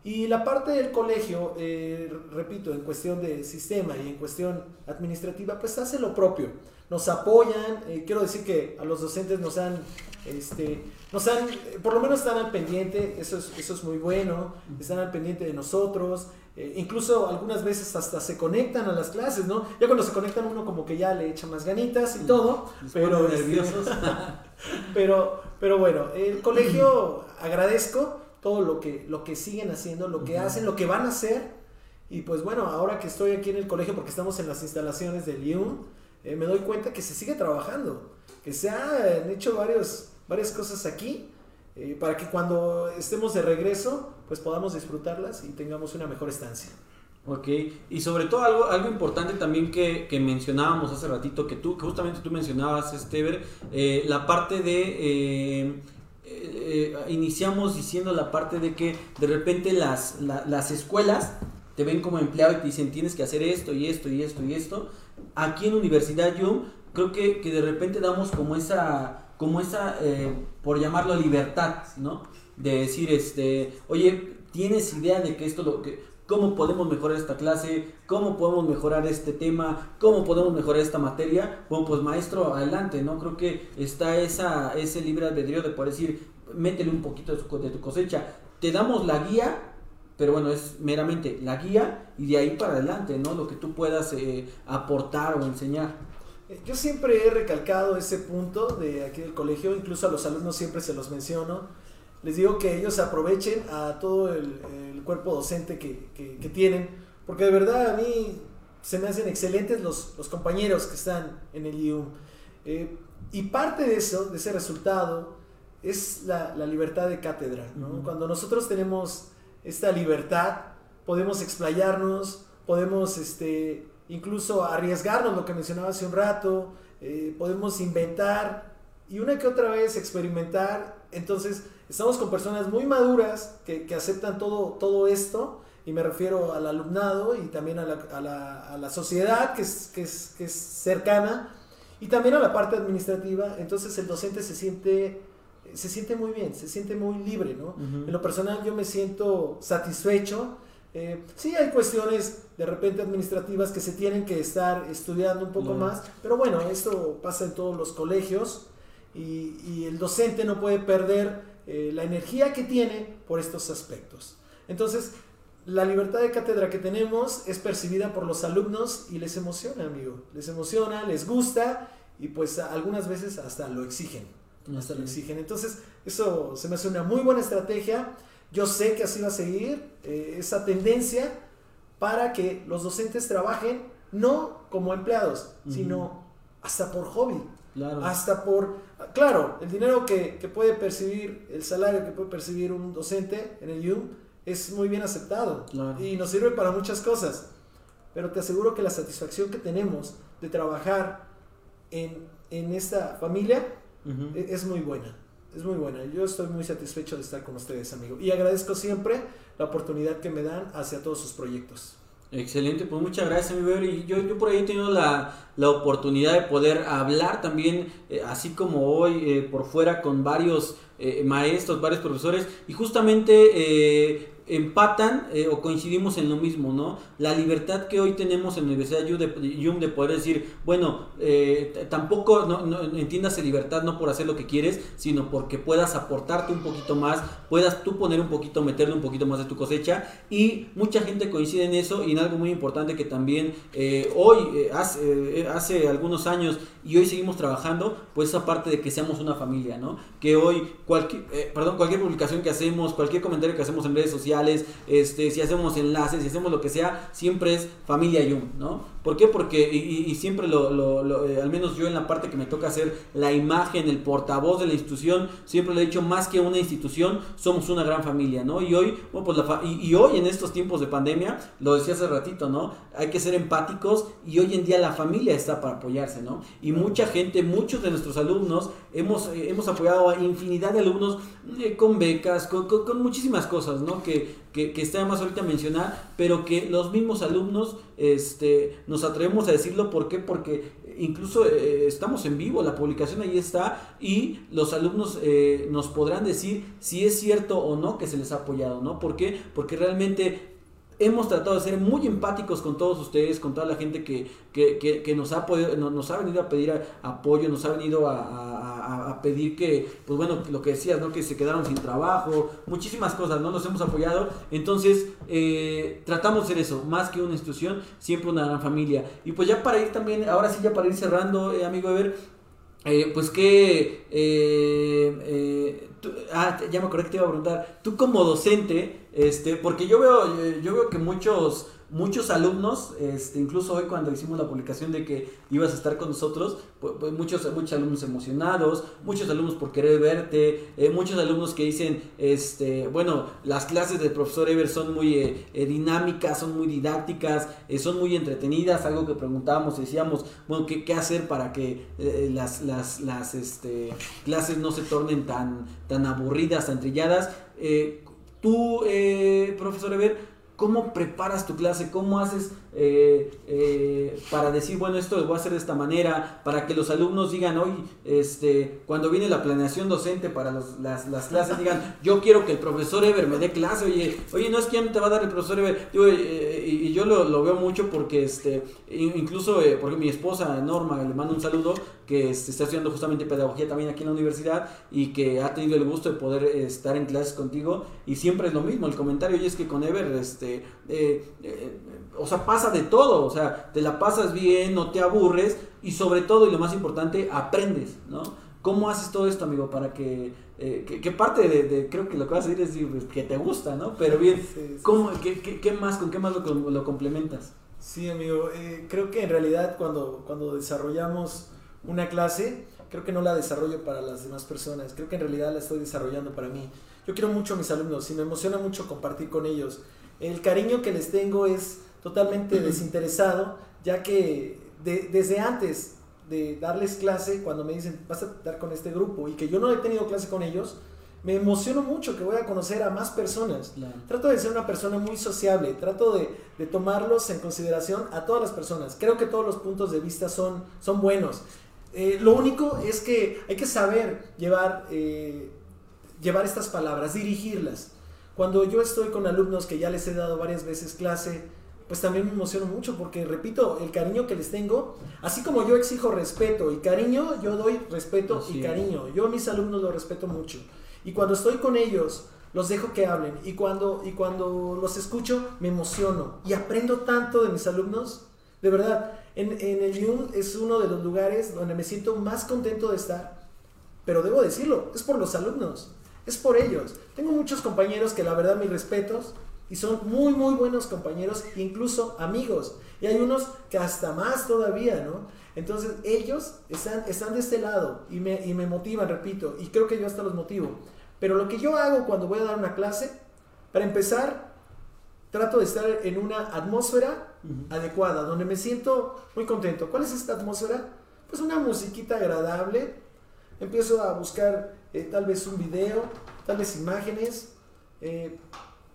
Y la parte del colegio, eh, repito, en cuestión de sistema y en cuestión administrativa, pues hace lo propio. Nos apoyan, eh, quiero decir que a los docentes nos han, este, nos han, por lo menos están al pendiente, eso es, eso es muy bueno, están al pendiente de nosotros, eh, incluso algunas veces hasta se conectan a las clases, ¿no? Ya cuando se conectan uno como que ya le echa más ganitas y todo, pero este, nerviosos. pero pero bueno, el colegio agradezco todo lo que lo que siguen haciendo, lo que hacen, lo que van a hacer y pues bueno, ahora que estoy aquí en el colegio porque estamos en las instalaciones del IUM, eh, me doy cuenta que se sigue trabajando, que se han hecho varios, varias cosas aquí eh, para que cuando estemos de regreso, pues podamos disfrutarlas y tengamos una mejor estancia. Ok, y sobre todo algo, algo importante también que, que mencionábamos hace ratito, que tú, que justamente tú mencionabas, Estever, eh, la parte de... Eh, iniciamos diciendo la parte de que de repente las, las escuelas te ven como empleado y te dicen tienes que hacer esto y esto y esto y esto. Aquí en Universidad yo creo que, que de repente damos como esa como esa, eh, por llamarlo libertad, ¿no? De decir, este, oye, ¿tienes idea de que esto lo que, cómo podemos mejorar esta clase, cómo podemos mejorar este tema, cómo podemos mejorar esta materia? Bueno, pues maestro, adelante, ¿no? Creo que está esa, ese libre albedrío de poder decir, métele un poquito de, tu cosecha. Te damos la guía, pero bueno, es meramente la guía y de ahí para adelante, ¿no? Lo que tú puedas eh, aportar o enseñar. Eh, yo siempre he recalcado ese punto de aquí del colegio, incluso a los alumnos siempre se los menciono. Les digo que ellos aprovechen a todo el, cuerpo docente que, que, tienen, porque de verdad a mí se me hacen excelentes los, los compañeros que están en el IUM. Eh, y parte de eso, de ese resultado, es la, la libertad de cátedra. ¿no? Cuando nosotros tenemos esta libertad, podemos explayarnos, podemos este, incluso arriesgarnos, lo que mencionaba hace un rato, eh, podemos inventar y una que otra vez experimentar. Entonces, estamos con personas muy maduras que, aceptan todo, todo esto, y me refiero al alumnado y también a la, sociedad que es, que, es, cercana, y también a la parte administrativa. Entonces, el docente se siente se siente muy bien, se siente muy libre, ¿no? En lo personal yo me siento satisfecho eh, sí hay cuestiones de repente administrativas que se tienen que estar estudiando un poco más, pero bueno, esto pasa en todos los colegios y, el docente no puede perder eh, la energía que tiene por estos aspectos. Entonces, la libertad de cátedra que tenemos es percibida por los alumnos y les emociona, amigo. Les emociona, les gusta y pues algunas veces hasta lo exigen. Hasta lo exigen. Entonces, eso se me hace una muy buena estrategia. Yo sé que así va a seguir eh, esa tendencia para que los docentes trabajen no como empleados, sino hasta por hobby. Hasta por, claro, el dinero que, puede percibir, el salario que puede percibir un docente en el IUM es muy bien aceptado y nos sirve para muchas cosas. Pero te aseguro que la satisfacción que tenemos de trabajar en, esta familia e, es muy buena es muy buena. Yo estoy muy satisfecho de estar con ustedes, amigo. Y agradezco siempre la oportunidad que me dan hacia todos sus proyectos. Excelente, pues muchas gracias, amigo. Y yo, yo por ahí he tenido la, oportunidad de poder hablar también, eh, así como hoy, eh, por fuera con varios eh, maestros, varios profesores. Y justamente empatan eh, o coincidimos en lo mismo, ¿no? La libertad que hoy tenemos en la Universidad Yum de, poder decir, bueno, eh, tampoco no, no, entiendas libertad no por hacer lo que quieres, sino porque puedas aportarte un poquito más, puedas tú poner un poquito, meterle un poquito más de tu cosecha y mucha gente coincide en eso y en algo muy importante que también eh, hoy, hace, hace algunos años y hoy seguimos trabajando, pues esa parte de que seamos una familia, ¿no? Que hoy cualquier, perdón, cualquier publicación que hacemos, cualquier comentario que hacemos en redes sociales, este, si hacemos enlaces, si hacemos lo que sea, siempre es familia Yum, ¿no? ¿Por qué? Porque, y, siempre lo, eh, al menos yo en la parte que me toca hacer la imagen, el portavoz de la institución, siempre le he dicho, más que una institución, somos una gran familia, ¿no? Y hoy, bueno, pues la y, hoy en estos tiempos de pandemia, lo decía hace ratito, ¿no? Hay que ser empáticos y hoy en día la familia está para apoyarse, ¿no? Y mucha gente, muchos de nuestros alumnos, hemos, eh, hemos apoyado a infinidad de alumnos eh, con becas, con, con, muchísimas cosas, ¿no? Que, que, está más ahorita mencionar, pero que los mismos alumnos este, nos atrevemos a decirlo, ¿por qué? Porque incluso eh, estamos en vivo, la publicación ahí está y los alumnos eh, nos podrán decir si es cierto o no que se les ha apoyado, ¿no? ¿Por qué? Porque realmente hemos tratado de ser muy empáticos con todos ustedes, con toda la gente que, que, nos, ha podido, nos ha venido a pedir apoyo, nos ha venido a, pedir que, pues bueno, lo que decías, ¿no? Que se quedaron sin trabajo, muchísimas cosas, ¿no? Nos hemos apoyado. Entonces, eh, tratamos de ser eso, más que una institución, siempre una gran familia. Y pues ya para ir también, ahora sí ya para ir cerrando, eh, amigo Ever, eh, pues que, ah, ya me acordé que te iba a preguntar, tú como docente, este, porque yo veo, eh, yo veo que muchos, muchos alumnos, este, incluso hoy cuando hicimos la publicación de que ibas a estar con nosotros, pues, muchos, muchos alumnos emocionados, muchos alumnos por querer verte, eh, muchos alumnos que dicen, este, bueno, las clases del profesor Ever son muy eh, dinámicas, son muy didácticas, son muy entretenidas, algo que preguntábamos, decíamos, bueno, ¿qué, qué hacer para que las, las, las este, clases no se tornen tan, tan aburridas, tan trilladas? Tú, eh, profesor Eber, ¿cómo preparas tu clase? ¿Cómo haces eh, eh, para decir, bueno, esto lo voy a hacer de esta manera, para que los alumnos digan, hoy, este, cuando viene la planeación docente para las, las, clases, digan, yo quiero que el profesor Ever me dé clase, oye, oye, no es quién te va a dar el profesor Ever, eh, y, yo lo, veo mucho porque, este, incluso, porque mi esposa Norma, le mando un saludo, que este, está estudiando justamente pedagogía también aquí en la universidad y que ha tenido el gusto de poder estar en clases contigo, y siempre es lo mismo, el comentario, y es que con Ever, este, o sea, pasa de todo, o sea, te la pasas bien, no te aburres y sobre todo, y lo más importante, aprendes, ¿no? ¿Cómo haces todo esto, amigo, para que, eh, que, parte de, creo que lo que vas a decir es pues, que te gusta, ¿no? Pero bien, ¿cómo, qué, qué, más, con qué más lo, lo complementas? Sí, amigo, eh, creo que en realidad cuando, cuando desarrollamos una clase, creo que no la desarrollo para las demás personas, creo que en realidad la estoy desarrollando para mí. Yo quiero mucho a mis alumnos y me emociona mucho compartir con ellos. El cariño que les tengo es totalmente desinteresado, ya que desde antes de darles clase, cuando me dicen, vas a dar con este grupo, y que yo no he tenido clase con ellos, me emociono mucho que voy a conocer a más personas. Trato de ser una persona muy sociable, trato de, tomarlos en consideración a todas las personas. Creo que todos los puntos de vista son, son buenos. Eh, lo único es que hay que saber llevar, eh, llevar estas palabras, dirigirlas. Cuando yo estoy con alumnos que ya les he dado varias veces clase, pues también me emociono mucho porque, repito, el cariño que les tengo, así como yo exijo respeto y cariño, yo doy respeto y cariño. Yo a mis alumnos los respeto mucho. Y cuando estoy con ellos, los dejo que hablen. Y cuando, y cuando los escucho, me emociono. Y aprendo tanto de mis alumnos. De verdad, en, en el YUN es uno de los lugares donde me siento más contento de estar. Pero debo decirlo, es por los alumnos. Es por ellos. Tengo muchos compañeros que la verdad mis respetos, y son muy, muy buenos compañeros, incluso amigos. Y hay unos que hasta más todavía, ¿no? Entonces ellos están, están de este lado y me, y me motivan, repito, y creo que yo hasta los motivo. Pero lo que yo hago cuando voy a dar una clase, para empezar, trato de estar en una atmósfera adecuada, donde me siento muy contento. ¿Cuál es esta atmósfera? Pues una musiquita agradable. Empiezo a buscar eh, tal vez un video, tal vez imágenes. Eh,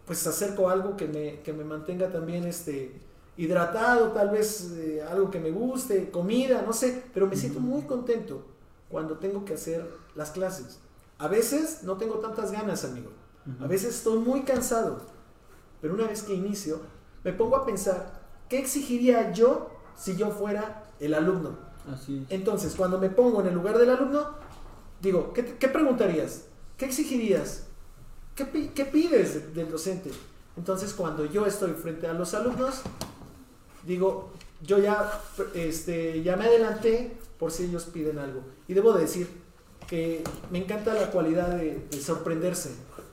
pues acerco algo que me, que me mantenga también este, hidratado, tal vez eh, algo que me guste, comida, no sé, pero me siento muy contento cuando tengo que hacer las clases. A veces no tengo tantas ganas, amigo. A veces estoy muy cansado, Pero una vez que inicio, me pongo a pensar, ¿qué exigiría yo si yo fuera el alumno? Así. Entonces, cuando me pongo en el lugar del alumno, digo, ¿qué, preguntarías? ¿Qué exigirías? ¿Qué, qué pides del docente? Entonces, cuando yo estoy frente a los alumnos, digo, yo ya, este, ya me adelanté por si ellos piden algo. Y debo de decir que me encanta la cualidad de, de sorprenderse.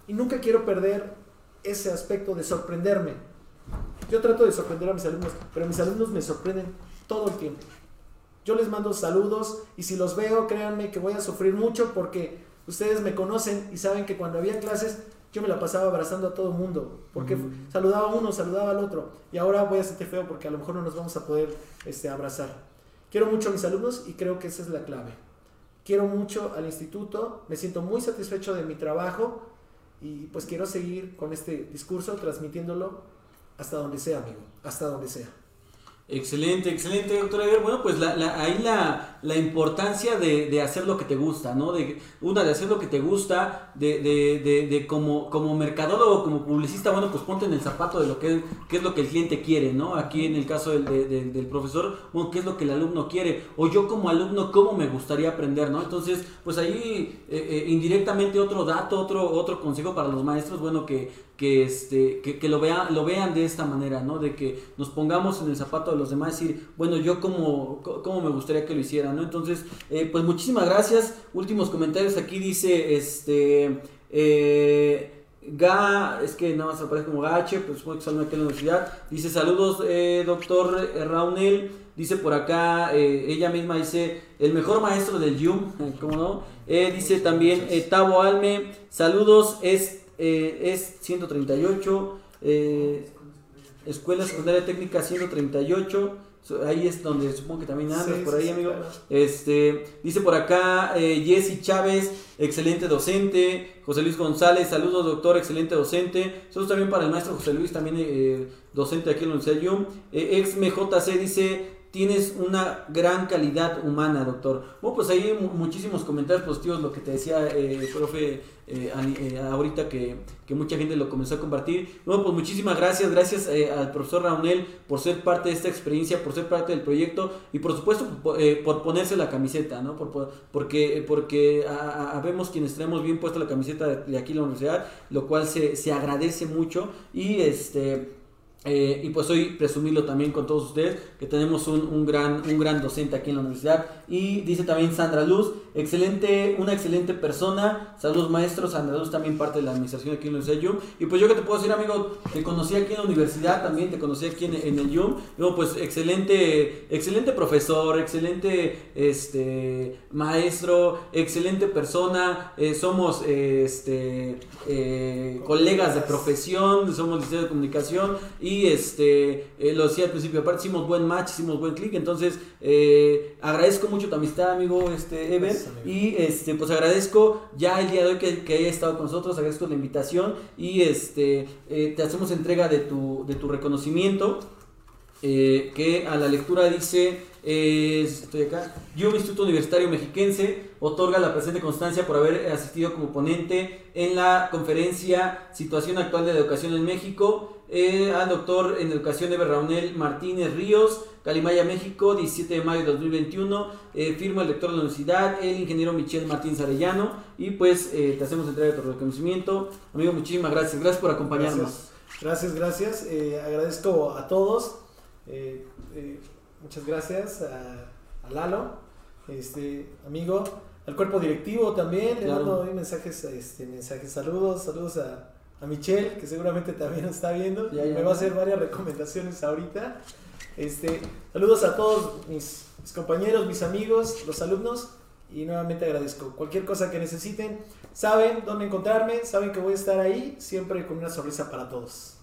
Y nunca quiero perder ese aspecto de sorprenderme. Yo trato de sorprender a mis alumnos, pero mis alumnos me sorprenden todo el tiempo. Yo les mando saludos y si los veo, créanme que voy a sufrir mucho porque ustedes me conocen y saben que cuando había clases yo me la pasaba abrazando a todo el mundo, porque saludaba a uno, saludaba al otro, y ahora voy a sentir feo porque a lo mejor no nos vamos a poder este, abrazar. Quiero mucho a mis alumnos y creo que esa es la clave. Quiero mucho al instituto, me siento muy satisfecho de mi trabajo y pues quiero seguir con este discurso transmitiéndolo hasta donde sea, amigo, hasta donde sea. Excelente, excelente, doctor Eber. Bueno, pues la, la- ahí la, la importancia de, de hacer lo que te gusta, ¿no? De, una, de hacer lo que te gusta, de, de, de, como, como mercadólogo, como publicista, bueno, pues ponte en el zapato de lo que, es lo que el cliente quiere, ¿no? Aquí en el caso del, de- de- del profesor, bueno, qué es lo que el alumno quiere, o yo como alumno, cómo me gustaría aprender, ¿no? Entonces, pues ahí eh, eh, indirectamente otro dato, otro, otro consejo para los maestros, bueno, que, que este que, que lo vean lo vean de esta manera no de que nos pongamos en el zapato de los demás y decir bueno yo como cómo me gustaría que lo hicieran no entonces eh, pues muchísimas gracias últimos comentarios aquí dice este eh, Ga, es que nada más aparece como Gache, pues supongo que sale aquí en la universidad. Dice saludos, eh, doctor Raunel. Dice por acá, ella misma dice, el mejor maestro del YUM, ¿cómo no? Dice también Tavo Alme, saludos, es, eh, es 138, eh, Escuela Secundaria Técnica 138. So, Ahí es donde supongo que también andas Sí, por ahí, sí, amigo. claro. Este, dice por acá eh, Jessy Chávez, excelente docente. José Luis González, saludos doctor, excelente docente. Saludos también para el maestro José Luis, también eh, docente aquí en la Universidad YUM. Eh, ex MJC dice, tienes una gran calidad humana, doctor. Bueno, pues mu- muchísimos comentarios positivos, lo que te decía, eh, profe, eh, eh, ahorita que, que mucha gente lo comenzó a compartir. Bueno, pues muchísimas gracias, gracias eh, al profesor Raunel por ser parte de esta experiencia, por ser parte del proyecto y por supuesto por, eh, por ponerse la camiseta, ¿no? Por, por- porque porque a- habemos quienes tenemos bien puesta la camiseta de, de aquí la universidad, lo cual se, se agradece mucho y este... Eh, y pues hoy presumirlo también con todos ustedes que tenemos un, un gran un gran docente aquí en la universidad. Y dice también Sandra Luz excelente una excelente persona. Saludos maestros. Luz también parte de la administración aquí en la Universidad YUM. Y pues yo que te puedo decir amigo te conocí aquí en la universidad también te conocí aquí en, el YUM. Bueno, pues excelente excelente profesor excelente este maestro excelente persona. Eh, somos este eh, colegas de profesión somos licenciados de comunicación. Y este eh, lo decía al principio aparte hicimos buen match hicimos buen clic. Entonces agradezco mucho tu amistad amigo este Ever Y este pues agradezco ya el día de hoy que, que haya estado con nosotros agradezco la invitación y este eh, te hacemos entrega de tu de tu reconocimiento eh, que a la lectura dice, estoy acá, yo, Instituto Universitario Mexiquense, otorga la presente constancia por haber asistido como ponente en la conferencia Situación Actual de la Educación en México, eh, al doctor en Educación Eber Raunel Martínez Ríos, Calimaya, México, 17 de mayo de 2021, eh, firma el rector de la universidad, el ingeniero Michel Martínez Arellano, y pues eh, te hacemos entrega de tu reconocimiento. Amigo, muchísimas gracias, gracias por acompañarnos. Gracias, gracias. Eh, agradezco a todos. Muchas gracias a, a Lalo, este amigo, al cuerpo directivo también. Le mando ahí mensajes, este, mensajes, saludos, saludos a, a Michelle, que seguramente también nos está viendo. Ya, ya. Me va a hacer varias recomendaciones ahorita. Este, saludos a todos mis, mis compañeros, mis amigos, los alumnos. Y nuevamente agradezco. Cualquier cosa que necesiten, saben dónde encontrarme, saben que voy a estar ahí, siempre con una sonrisa para todos.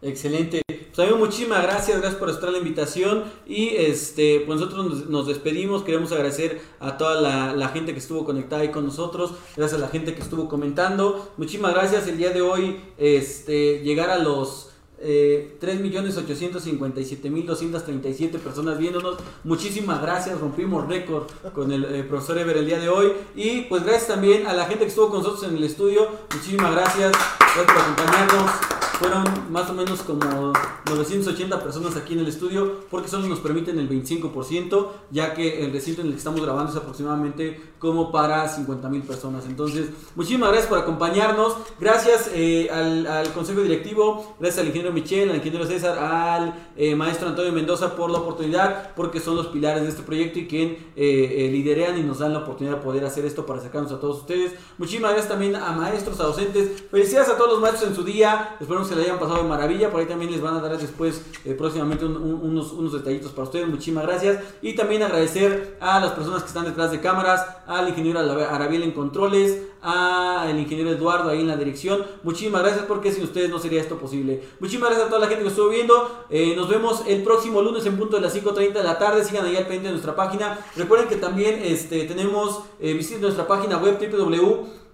Excelente. Pues amigo, muchísimas gracias, gracias por estar la invitación. Y este, pues nosotros nos, despedimos, queremos agradecer a toda la, la gente que estuvo conectada ahí con nosotros, gracias a la gente que estuvo comentando, muchísimas gracias. El día de hoy, este, llegar a los eh, 3.857.237 personas viéndonos, muchísimas gracias, rompimos récord con el eh, profesor Ever el día de hoy. Y pues gracias también a la gente que estuvo con nosotros en el estudio, muchísimas gracias, gracias por acompañarnos. Fueron más o menos como 980 personas aquí en el estudio porque solo nos permiten el 25%, ya que el recinto en el que estamos grabando es aproximadamente como para 50 mil personas. Entonces, muchísimas gracias por acompañarnos. Gracias eh, al, consejo directivo, gracias al ingeniero Michel, al ingeniero César, al eh, maestro Antonio Mendoza por la oportunidad, porque son los pilares de este proyecto y quien eh, liderean y nos dan la oportunidad de poder hacer esto para acercarnos a todos ustedes. Muchísimas gracias también a maestros, a docentes. Felicidades a todos los maestros en su día. Esperamos que se le hayan pasado de maravilla. Por ahí también les van a dar después, próximamente, unos, unos detallitos para ustedes. Muchísimas gracias. Y también agradecer a las personas que están detrás de cámaras, al ingeniero Arabiel en controles, al ingeniero Eduardo ahí en la dirección. Muchísimas gracias porque sin ustedes no sería esto posible. Muchísimas gracias a toda la gente que estuvo viendo. Eh, nos vemos el próximo lunes en punto de las 5.30 de la tarde. Sigan ahí al pendiente de nuestra página. Recuerden que también este, tenemos, eh, visiten nuestra página web www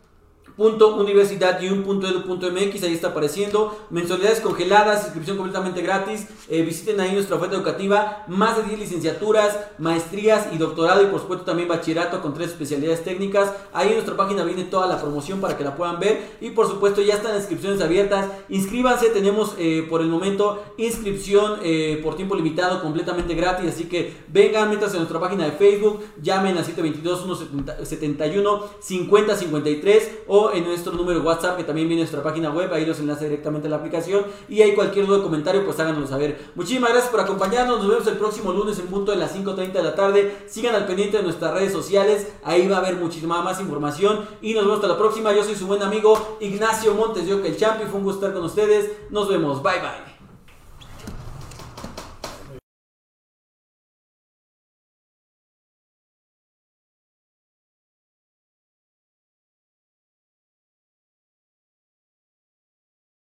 .universidad.edu.mx, ahí está apareciendo. Mensualidades congeladas, inscripción completamente gratis. Eh, visiten ahí nuestra oferta educativa. Más de 10 licenciaturas, maestrías y doctorado y por supuesto también bachillerato con tres especialidades técnicas. Ahí en nuestra página viene toda la promoción para que la puedan ver. Y por supuesto ya están las inscripciones abiertas. Inscríbanse, tenemos eh, por el momento inscripción eh, por tiempo limitado completamente gratis. Así que vengan, métanse en nuestra página de Facebook, llamen a 722 171 5053 o en nuestro número de WhatsApp que también viene en nuestra página web, ahí los enlace directamente a la aplicación y hay cualquier duda o comentario pues háganos saber. Muchísimas gracias por acompañarnos, nos vemos el próximo lunes en punto de las 5.30 de la tarde, sigan al pendiente de nuestras redes sociales, ahí va a haber muchísima más información y nos vemos hasta la próxima, yo soy su buen amigo Ignacio Montes de el Champi, fue un gusto estar con ustedes, nos vemos, bye bye.